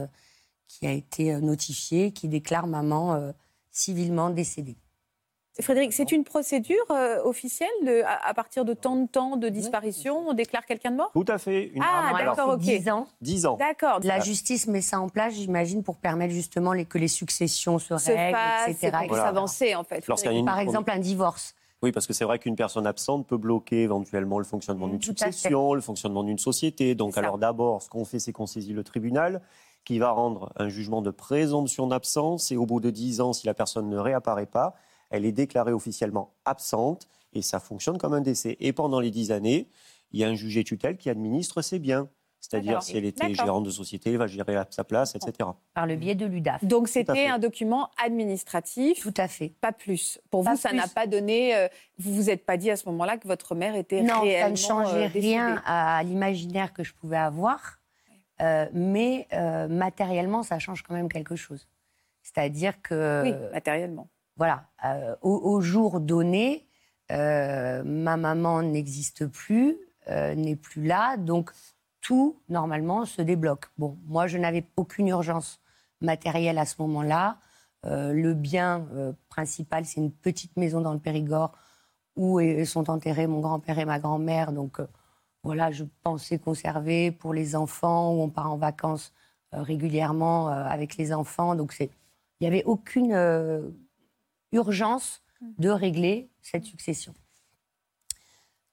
[SPEAKER 5] qui a été euh, notifié, qui déclare maman euh, civilement décédée.
[SPEAKER 1] Frédéric, c'est une procédure euh, officielle de, à, à partir de tant de temps de disparition, on déclare quelqu'un de mort?
[SPEAKER 8] Tout à fait. Une...
[SPEAKER 1] Ah, d'accord, ok.
[SPEAKER 5] 10 ans.
[SPEAKER 8] 10 ans.
[SPEAKER 1] D'accord.
[SPEAKER 5] La justice met ça en place, j'imagine, pour permettre justement les- que les successions se
[SPEAKER 1] se
[SPEAKER 5] règlent,
[SPEAKER 1] passe,
[SPEAKER 5] etc. etc.
[SPEAKER 1] s'avancer en fait.
[SPEAKER 8] Lorsqu'il y a une-
[SPEAKER 5] Par exemple, un divorce.
[SPEAKER 8] Oui, parce que c'est vrai qu'une personne absente peut bloquer éventuellement le fonctionnement d'une
[SPEAKER 5] à fait.
[SPEAKER 8] succession, le fonctionnement d'une société. Donc, alors d'abord, ce qu'on fait, c'est qu'on saisit le tribunal qui va rendre un jugement de présomption d'absence et au bout de 10 ans, si la personne ne réapparaît pas, elle est déclarée officiellement absente et ça fonctionne comme un décès. Et pendant les 10 années, il y a un jugé tutelle qui administre ses biens. C'est-à-dire, si elle était gérante de société, elle va gérer à sa place, etc.
[SPEAKER 5] Par le biais de l'UDAF.
[SPEAKER 1] Donc c'était un document administratif,
[SPEAKER 5] Tout à fait.
[SPEAKER 1] pas plus. Pour
[SPEAKER 5] Pas
[SPEAKER 1] vous, ça n'a pas donné. euh, vous vous êtes pas dit à ce moment-là que votre mère était
[SPEAKER 5] Non, ça
[SPEAKER 1] réellement
[SPEAKER 5] ne changeait
[SPEAKER 1] euh, décédée.
[SPEAKER 5] rien à l'imaginaire que je pouvais avoir, euh, mais euh, matériellement, ça change quand même quelque chose. C'est-à-dire que,
[SPEAKER 1] Oui, matériellement.
[SPEAKER 5] voilà, euh, au, au jour donné, ma maman n'existe plus, n'est plus là, donc tout, normalement, se débloque. Bon, moi, je n'avais aucune urgence matérielle à ce moment-là. Le bien principal, c'est une petite maison dans le Périgord où sont enterrés mon grand-père et ma grand-mère. Donc, voilà, je pensais conserver pour les enfants, où on part en vacances euh, régulièrement euh, avec les enfants. Donc, c'est- il n'y avait aucune euh, urgence de régler cette succession.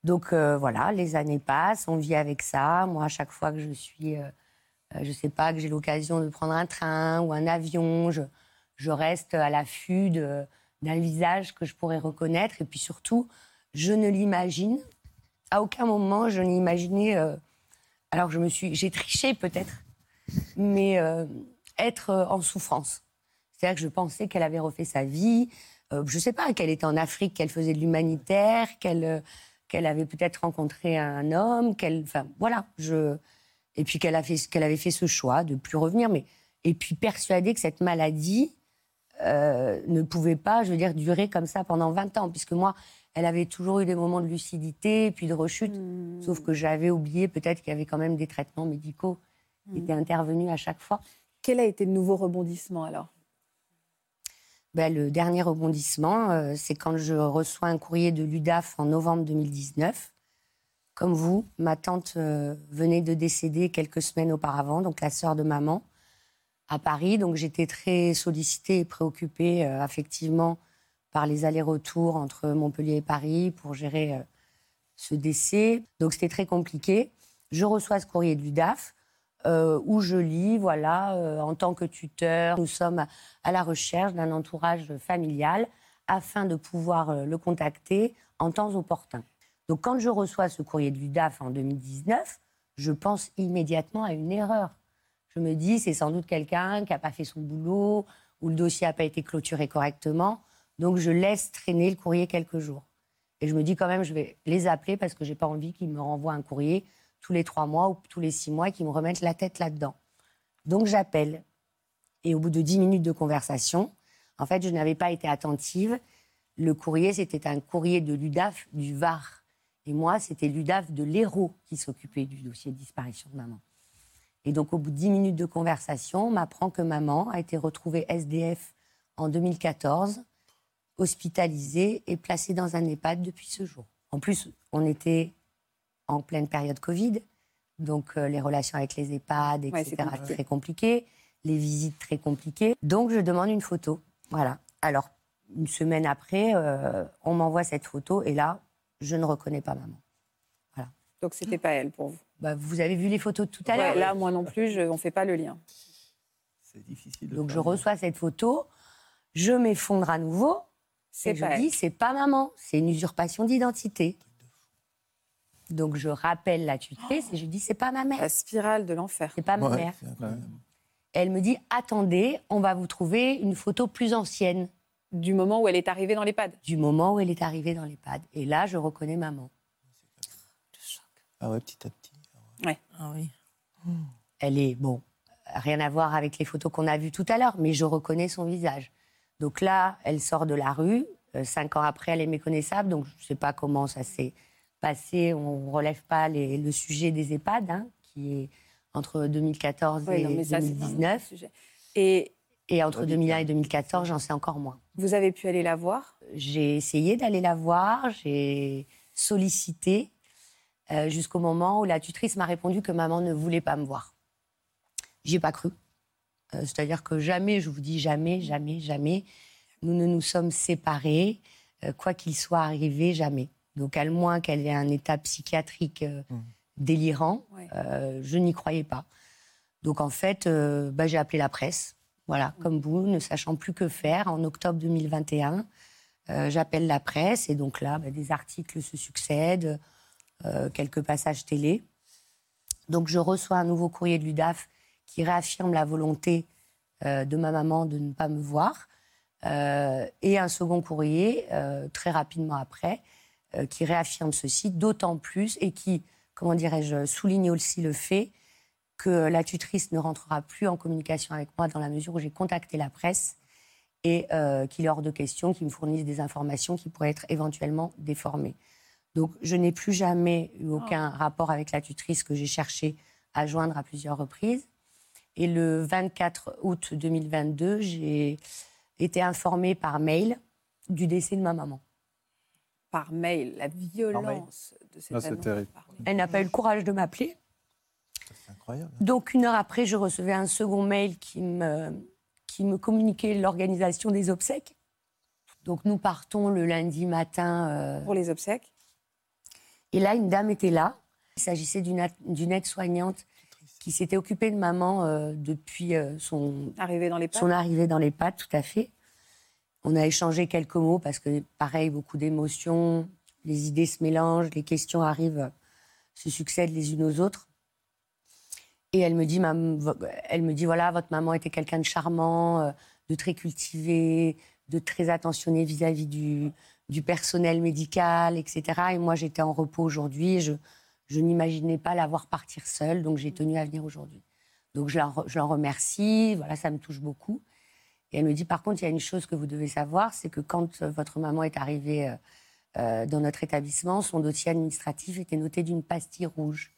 [SPEAKER 5] Donc euh, voilà, les années passent, on vit avec ça. Moi, à chaque fois que je suis, euh, je sais pas, que j'ai l'occasion de prendre un train ou un avion, je, je reste à l'affût d'un visage que je pourrais reconnaître. Et puis surtout, je ne l'imagine. À aucun moment, je n'ai imaginé. euh, alors je me suis, j'ai triché peut-être, mais euh, être euh, en souffrance. C'est-à-dire que je pensais qu'elle avait refait sa vie. Euh, je ne sais pas, qu'elle était en Afrique, qu'elle faisait de l'humanitaire, qu'elle qu'elle avait peut-être rencontré un homme, qu'elle, enfin voilà, et puis qu'elle avait fait ce choix de plus revenir, mais et puis persuadée que cette maladie ne pouvait pas, je veux dire, durer comme ça pendant 20 ans, puisque moi, elle avait toujours eu des moments de lucidité, puis de rechute, sauf que j'avais oublié peut-être qu'il y avait quand même des traitements médicaux qui étaient intervenus à chaque fois.
[SPEAKER 1] Quel a été le nouveau rebondissement alors?
[SPEAKER 5] Ben, le dernier rebondissement, euh, c'est quand je reçois un courrier de l'UDAF en novembre 2019. Comme vous, ma tante euh, venait de décéder quelques semaines auparavant, donc la sœur de maman, à Paris. Donc j'étais très sollicitée et préoccupée euh, affectivement par les allers-retours entre Montpellier et Paris pour gérer euh, ce décès. Donc c'était très compliqué. Je reçois ce courrier de l'UDAF euh, où je lis, voilà, euh, en tant que tuteur, nous sommes à, la recherche d'un entourage familial afin de pouvoir le contacter en temps opportun. Donc quand je reçois ce courrier de l'UDAF en 2019, je pense immédiatement à une erreur. Je me dis, c'est sans doute quelqu'un qui n'a pas fait son boulot ou le dossier n'a pas été clôturé correctement. Donc je laisse traîner le courrier quelques jours. Et je me dis quand même, je vais les appeler parce que j'ai pas envie qu'ils me renvoient un courrier tous les trois mois ou tous les six mois et qu'ils me remettent la tête là-dedans. Donc j'appelle. Et au bout de dix minutes de conversation, en fait, je n'avais pas été attentive. Le courrier, c'était un courrier de l'UDAF du Var. Et moi, c'était l'UDAF de l'Hérault qui s'occupait du dossier de disparition de maman. Et donc, au bout de dix minutes de conversation, on m'apprend que maman a été retrouvée SDF en 2014, hospitalisée et placée dans un EHPAD depuis ce jour. En plus, on était en pleine période Covid, donc euh, les relations avec les EHPAD,
[SPEAKER 1] Ouais,
[SPEAKER 5] etc.,
[SPEAKER 1] c'est compliqué.
[SPEAKER 5] très compliquées, les visites très compliquées. Donc, je demande une photo. Voilà. Alors, une semaine après, euh, on m'envoie cette photo et là, je ne reconnais pas maman.
[SPEAKER 1] Donc c'était pas elle pour vous?
[SPEAKER 5] Bah, vous avez vu les photos de tout à
[SPEAKER 1] Ouais,
[SPEAKER 5] l'heure
[SPEAKER 1] là, moi non plus, je, on fait pas le lien.
[SPEAKER 6] C'est difficile. de
[SPEAKER 5] Donc je reçois cette photo, je m'effondre à nouveau et je dis c'est pas maman, c'est une usurpation d'identité. Donc je rappelle la tutrice et je dis c'est pas ma mère,
[SPEAKER 1] La spirale de l'enfer.
[SPEAKER 5] c'est pas ma
[SPEAKER 6] Ouais,
[SPEAKER 5] mère. elle me dit attendez, on va vous trouver une photo plus ancienne
[SPEAKER 1] Du moment où elle est arrivée dans l'EHPAD.
[SPEAKER 5] du moment où elle est arrivée dans l'EHPAD. Et là je reconnais maman.
[SPEAKER 6] Ah ouais, petit à petit.
[SPEAKER 2] Ah oui.
[SPEAKER 5] Elle est, bon, rien à voir avec les photos qu'on a vues tout à l'heure, mais je reconnais son visage. Donc là, elle sort de la rue. euh, cinq ans après, elle est méconnaissable. Donc je ne sais pas comment ça s'est passé, on ne relève pas les- le sujet des EHPAD, hein, qui est entre 2014
[SPEAKER 1] Oui,
[SPEAKER 5] et
[SPEAKER 1] non, mais ça, c'est un autre
[SPEAKER 5] 2019.
[SPEAKER 1] sujet. Et
[SPEAKER 5] Et entre 2001 et 2014, j'en sais encore moins.
[SPEAKER 1] vous avez pu aller la voir?
[SPEAKER 5] J'ai essayé d'aller la voir, j'ai sollicité, euh, jusqu'au moment où la tutrice m'a répondu que maman ne voulait pas me voir. J'y ai pas cru. Euh, C'est-à-dire que jamais, je vous dis jamais, jamais, jamais, nous ne nous sommes séparés, euh, quoi qu'il soit arrivé, jamais. Donc, à moins qu'elle ait un état psychiatrique euh, délirant,
[SPEAKER 1] Ouais.
[SPEAKER 5] euh, je n'y croyais pas. Donc, en fait, euh, bah, j'ai appelé la presse, voilà, comme vous, ne sachant plus que faire, en octobre 2021. Euh, J'appelle la presse et donc là, bah, des articles se succèdent, euh, quelques passages télé. Donc je reçois un nouveau courrier de l'UDAF qui réaffirme la volonté euh, de ma maman de ne pas me voir. Euh, et un second courrier, euh, très rapidement après, qui réaffirme ceci, d'autant plus, et qui, comment dirais-je, souligne aussi le fait que la tutrice ne rentrera plus en communication avec moi dans la mesure où j'ai contacté la presse et euh, qu'il est hors de question qu'ils me fournissent des informations qui pourraient être éventuellement déformées. Donc, je n'ai plus jamais eu aucun rapport avec la tutrice que j'ai cherché à joindre à plusieurs reprises. Et le 24 août 2022, j'ai été informée par mail du décès de ma maman.
[SPEAKER 1] par mail, la violence de cette
[SPEAKER 7] Ah, c'est
[SPEAKER 1] annonce mail.
[SPEAKER 5] Elle n'a pas eu le courage de m'appeler.
[SPEAKER 6] C'est incroyable.
[SPEAKER 5] Donc, une heure après, je recevais un second mail qui me, qui me communiquait l'organisation des obsèques. Donc, nous partons le lundi matin. euh,
[SPEAKER 1] Pour les obsèques
[SPEAKER 5] Et là, une dame était là. Il s'agissait d'une aide-soignante qui s'était occupée de maman euh, depuis euh, son,
[SPEAKER 1] Arrivés dans les
[SPEAKER 5] son arrivée dans les pattes, tout à fait. On a échangé quelques mots parce que, pareil, beaucoup d'émotions, les idées se mélangent, les questions arrivent, euh, se succèdent les unes aux autres. Et elle me dit, elle me dit voilà, votre maman était quelqu'un de charmant, de très cultivé, de très attentionné vis-à-vis du, du personnel médical, etc. Et moi, j'étais en repos aujourd'hui. Je, je n'imaginais pas la voir partir seule, donc j'ai tenu à venir aujourd'hui. Donc je l'en remercie, voilà, ça me touche beaucoup. Et elle me dit, par contre, il y a une chose que vous devez savoir, c'est que quand euh, votre maman est arrivée euh, euh, dans notre établissement, son dossier administratif était noté d'une pastille rouge.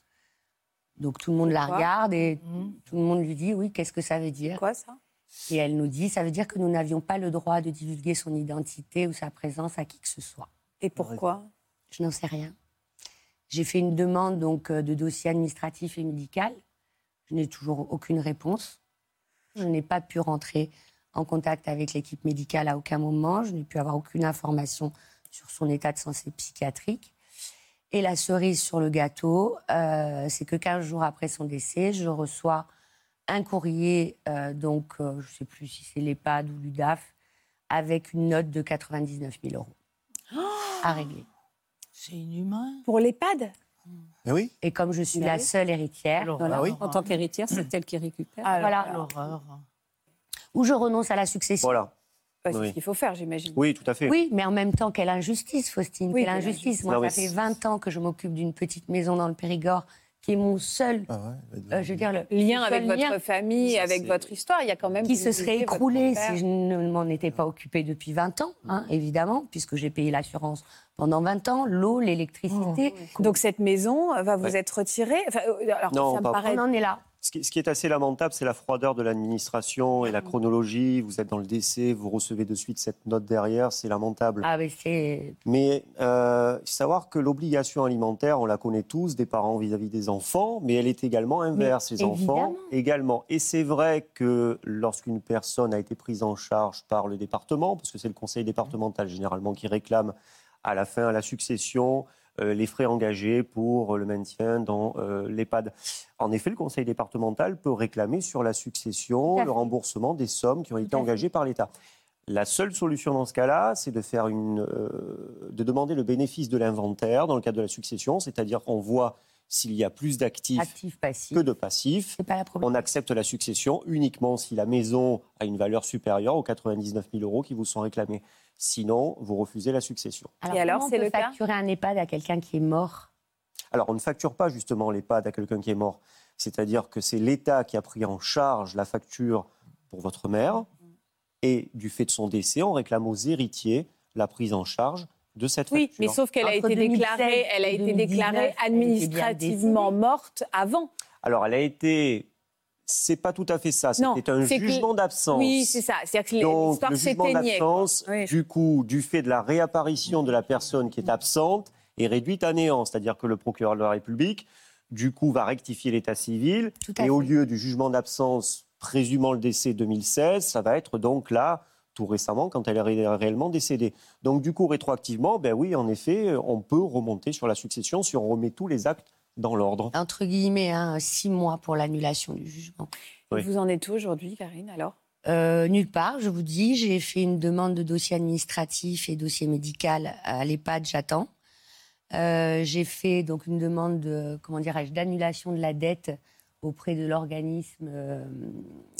[SPEAKER 5] Donc tout le monde la regarde et tout le monde lui dit, oui, qu'est-ce que ça veut dire?
[SPEAKER 1] Quoi ça?
[SPEAKER 5] Et elle nous dit, ça veut dire que nous n'avions pas le droit de divulguer son identité ou sa présence à qui que ce soit.
[SPEAKER 1] Et pourquoi?
[SPEAKER 5] Je n'en sais rien. J'ai fait une demande donc euh, de dossier administratif et médical. Je n'ai toujours aucune réponse. Je n'ai pas pu rentrer en contact avec l'équipe médicale à aucun moment. Je n'ai pu avoir aucune information sur son état de santé psychiatrique. Et la cerise sur le gâteau, euh, c'est que 15 jours après son décès, je reçois un courrier, euh, donc je ne sais plus si c'est l'EHPAD ou l'UDAF, avec une note de 99 000 euros à régler.
[SPEAKER 2] C'est inhumain.
[SPEAKER 1] Pour l'EHPAD
[SPEAKER 6] Mais oui.
[SPEAKER 5] Et comme je suis
[SPEAKER 1] Mais
[SPEAKER 5] la
[SPEAKER 1] oui.
[SPEAKER 5] seule héritière.
[SPEAKER 6] Ah oui.
[SPEAKER 4] En tant qu'héritière, c'est elle qui récupère.
[SPEAKER 1] Alors,
[SPEAKER 5] voilà,
[SPEAKER 2] L'horreur.
[SPEAKER 5] où je renonce à la succession.
[SPEAKER 8] Voilà.
[SPEAKER 1] bah, c'est
[SPEAKER 8] Oui.
[SPEAKER 1] ce qu'il faut faire, j'imagine.
[SPEAKER 8] Oui, tout à fait.
[SPEAKER 5] Oui, mais en même temps, quelle injustice, Faustine,
[SPEAKER 1] Oui,
[SPEAKER 5] quelle
[SPEAKER 1] quelle
[SPEAKER 5] injustice. Moi,
[SPEAKER 8] Non,
[SPEAKER 5] ça fait
[SPEAKER 8] c'est-
[SPEAKER 5] 20 ans que je m'occupe d'une petite maison dans le Périgord, qui est mon seul,
[SPEAKER 6] Ah ouais,
[SPEAKER 5] euh, je veux dire, le
[SPEAKER 1] Lien avec
[SPEAKER 5] lien
[SPEAKER 1] votre famille,
[SPEAKER 8] Ça,
[SPEAKER 1] avec votre histoire, il y a quand même...
[SPEAKER 5] qui
[SPEAKER 1] vous
[SPEAKER 5] se serait écroulé si je ne m'en étais pas occupée depuis 20 ans, hein, évidemment, puisque j'ai payé l'assurance pendant 20 ans, l'eau, l'électricité.
[SPEAKER 1] Donc cette maison va vous
[SPEAKER 8] Ouais.
[SPEAKER 1] être retirée? Enfin, euh, alors,
[SPEAKER 8] Non,
[SPEAKER 1] ça me
[SPEAKER 8] pas-
[SPEAKER 1] paraît...
[SPEAKER 5] On en est là.
[SPEAKER 8] Ce qui, ce qui est assez lamentable, c'est la froideur de l'administration et la chronologie. Vous êtes dans le décès, vous recevez de suite cette note derrière, c'est lamentable.
[SPEAKER 5] Ah, mais c'est.
[SPEAKER 8] Mais euh, savoir que l'obligation alimentaire, on la connaît tous, des parents vis-à-vis des enfants, mais elle est également inverse. Les
[SPEAKER 5] évidemment.
[SPEAKER 8] enfants également. Et c'est vrai que lorsqu'une personne a été prise en charge par le département, parce que c'est le conseil départemental généralement qui réclame à la fin, à la succession, les frais engagés pour le maintien dans euh, l'EHPAD. En effet, le conseil départemental peut réclamer sur la succession le remboursement des sommes qui ont été engagées par l'État. La seule solution dans ce cas-là, c'est de faire une, euh, de demander le bénéfice de l'inventaire dans le cadre de la succession, c'est-à-dire qu'on voit s'il y a plus d'actifs que de passifs.
[SPEAKER 5] Pas.
[SPEAKER 8] On accepte la succession uniquement si la maison a une valeur supérieure aux 99 000 euros qui vous sont réclamés. Sinon, vous refusez la succession.
[SPEAKER 5] Alors,
[SPEAKER 1] Et alors,
[SPEAKER 5] comment on
[SPEAKER 1] c'est
[SPEAKER 5] peut
[SPEAKER 1] le cas
[SPEAKER 5] facturer un EHPAD à quelqu'un qui est mort?
[SPEAKER 8] Alors, on ne facture pas justement l'EHPAD à quelqu'un qui est mort. C'est-à-dire que c'est l'État qui a pris en charge la facture pour votre mère. Et du fait de son décès, on réclame aux héritiers la prise en charge de cette
[SPEAKER 1] Oui,
[SPEAKER 8] facture.
[SPEAKER 1] mais sauf qu'elle a été
[SPEAKER 5] 2016
[SPEAKER 1] déclarée, elle a été
[SPEAKER 5] 2019,
[SPEAKER 1] déclarée administrativement morte avant.
[SPEAKER 8] Alors, elle a été. C'est pas tout à fait ça. C'était un
[SPEAKER 1] que-
[SPEAKER 8] jugement d'absence.
[SPEAKER 1] Oui, c'est ça. C'est-à-dire que
[SPEAKER 8] Donc, le jugement d'absence,
[SPEAKER 1] Oui.
[SPEAKER 8] du coup, du fait de la réapparition de la personne qui est absente, est réduite à néant. C'est-à-dire que le procureur de la République, du coup, va rectifier l'état civil. Et au lieu du jugement d'absence présumant le décès 2016, ça va être donc là, tout récemment, quand elle est ré- réellement décédée. Donc, du coup, rétroactivement, ben oui, en effet, on peut remonter sur la succession si on remet tous les actes dans l'ordre.
[SPEAKER 5] Entre guillemets, hein, six mois pour l'annulation du jugement.
[SPEAKER 8] Oui.
[SPEAKER 1] Vous en êtes où aujourd'hui, Karine, alors?
[SPEAKER 5] Euh, nulle part, je vous dis. J'ai fait une demande de dossier administratif et dossier médical à l'EHPAD, j'attends. Euh, j'ai fait donc une demande de, comment dirais-je, d'annulation de la dette auprès de l'organisme, euh,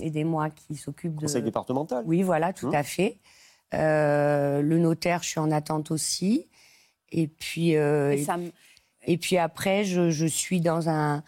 [SPEAKER 5] aidez-moi, qui s'occupe de...
[SPEAKER 8] Conseil départemental.
[SPEAKER 5] Oui, voilà, tout
[SPEAKER 8] Hum.
[SPEAKER 5] à fait. Euh, le notaire, je suis en attente aussi. Et puis, euh,
[SPEAKER 1] Et
[SPEAKER 5] et,
[SPEAKER 1] ça me-
[SPEAKER 5] et puis après, je, je suis dans un,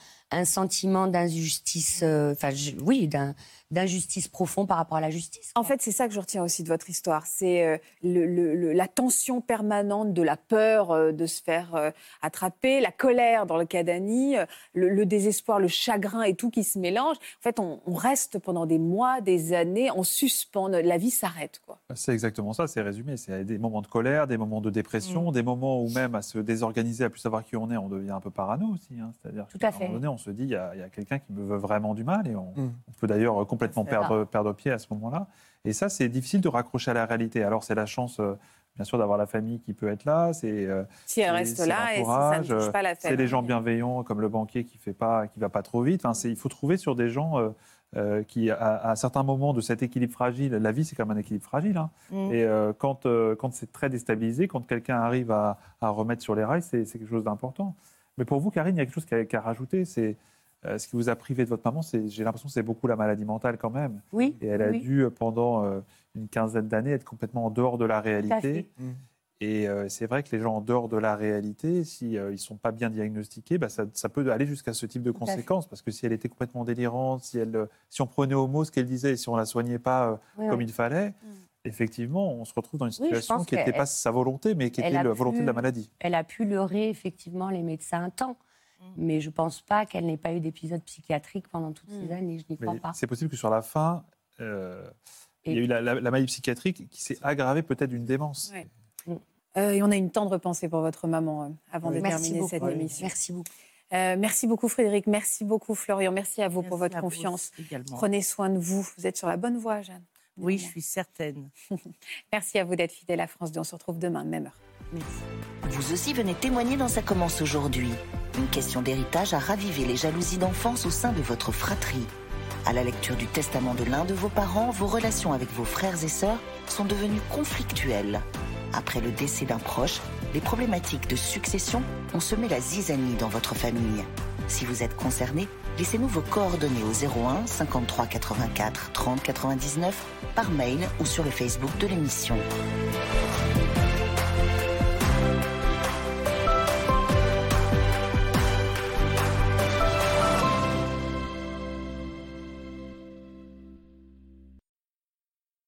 [SPEAKER 5] sentiment d'injustice, euh, enfin, je- oui, d'un- d'injustice profond par rapport à la justice.
[SPEAKER 1] En fait, c'est ça que je retiens aussi de votre histoire. C'est euh, le- le- le- la tension permanente de la peur euh, de se faire euh, attraper, la colère dans le cas d'Annie, euh, le, le désespoir, le chagrin et tout qui se mélange. En fait, on, on reste pendant des mois, des années en suspens. La vie s'arrête, quoi.
[SPEAKER 7] C'est exactement ça, c'est résumé. C'est des moments de colère, des moments de
[SPEAKER 1] Mm.
[SPEAKER 7] dépression, des moments où même à se désorganiser, à plus savoir qui on est, on devient un peu parano aussi. hein. C'est-à-dire qu'à
[SPEAKER 5] à
[SPEAKER 7] un
[SPEAKER 5] fait.
[SPEAKER 7] moment donné, on se dit, il y a, il y a quelqu'un qui me veut vraiment du mal et on,
[SPEAKER 6] Mm.
[SPEAKER 7] on peut d'ailleurs complètement
[SPEAKER 5] C'est
[SPEAKER 7] perdre, perdre pied à ce moment-là. Et ça, c'est difficile de raccrocher à la réalité. Alors, c'est la chance, euh, bien sûr, d'avoir la famille qui peut être là. C'est euh,
[SPEAKER 1] Si elle
[SPEAKER 7] c'est-
[SPEAKER 1] reste
[SPEAKER 7] c'est
[SPEAKER 1] là et si ça ne touche pas la
[SPEAKER 7] C'est
[SPEAKER 1] famille.
[SPEAKER 7] les gens bienveillants comme le banquier qui fait pas, qui va pas trop vite. Enfin, c'est- il faut trouver sur des gens euh, euh, qui, à, à certains moments de cet équilibre fragile, la vie c'est quand même un équilibre fragile. hein.
[SPEAKER 2] Mm.
[SPEAKER 7] Et euh, quand, euh, quand c'est très déstabilisé, quand quelqu'un arrive à, à remettre sur les rails, c'est c'est quelque chose d'important. Mais pour vous, Karine, il y a quelque chose qui a rajouté. C'est euh, ce qui vous a privé de votre maman. c'est- J'ai l'impression que c'est beaucoup la maladie mentale quand même.
[SPEAKER 5] Oui.
[SPEAKER 7] Et elle a
[SPEAKER 5] oui.
[SPEAKER 7] dû, euh, pendant euh, une quinzaine d'années, être complètement en dehors de la réalité.
[SPEAKER 6] Mm.
[SPEAKER 7] Et euh, c'est vrai que les gens en dehors de la réalité, si euh, ils sont pas bien diagnostiqués, bah, ça, ça peut aller jusqu'à ce type de conséquences. Parce que si elle était complètement délirante, si, elle, si on prenait au mot ce qu'elle disait et si on la soignait pas euh,
[SPEAKER 5] Oui,
[SPEAKER 7] comme
[SPEAKER 5] oui.
[SPEAKER 7] il fallait, effectivement, on se retrouve dans une situation qui n'était pas sa volonté, mais qui était la volonté
[SPEAKER 5] pu-
[SPEAKER 7] de la maladie.
[SPEAKER 5] Elle a pu leurrer effectivement les médecins un temps. Mais je pense pas qu'elle n'ait pas eu d'épisode psychiatrique pendant toutes ces années. Je n'y crois
[SPEAKER 7] Mais
[SPEAKER 5] pas.
[SPEAKER 7] c'est possible que sur la fin, euh, il y a eu la, la- la maladie psychiatrique qui s'est aggravée peut-être d'une démence.
[SPEAKER 1] Ouais. Euh, et on a une tendre pensée pour votre maman euh, avant de terminer
[SPEAKER 5] beaucoup.
[SPEAKER 1] cette
[SPEAKER 5] Oui,
[SPEAKER 1] émission.
[SPEAKER 5] Merci beaucoup.
[SPEAKER 1] Euh, merci beaucoup Frédéric, merci beaucoup Florian, merci à vous pour votre confiance. Prenez soin de vous, vous êtes sur la bonne voie Jeanne.
[SPEAKER 2] Oui, je suis certaine.
[SPEAKER 1] Merci à vous d'être fidèle à France 2, on se retrouve demain, même heure.
[SPEAKER 10] Vous aussi venez témoigner dans Ça commence aujourd'hui. Une question d'héritage a ravivé les jalousies d'enfance au sein de votre fratrie. À la lecture du testament de l'un de vos parents, vos relations avec vos frères et sœurs sont devenues conflictuelles. Après le décès d'un proche, les problématiques de succession ont semé la zizanie dans votre famille. Si vous êtes concerné, laissez-nous vos coordonnées au 01 53 84 30 99 par mail ou sur le Facebook de l'émission.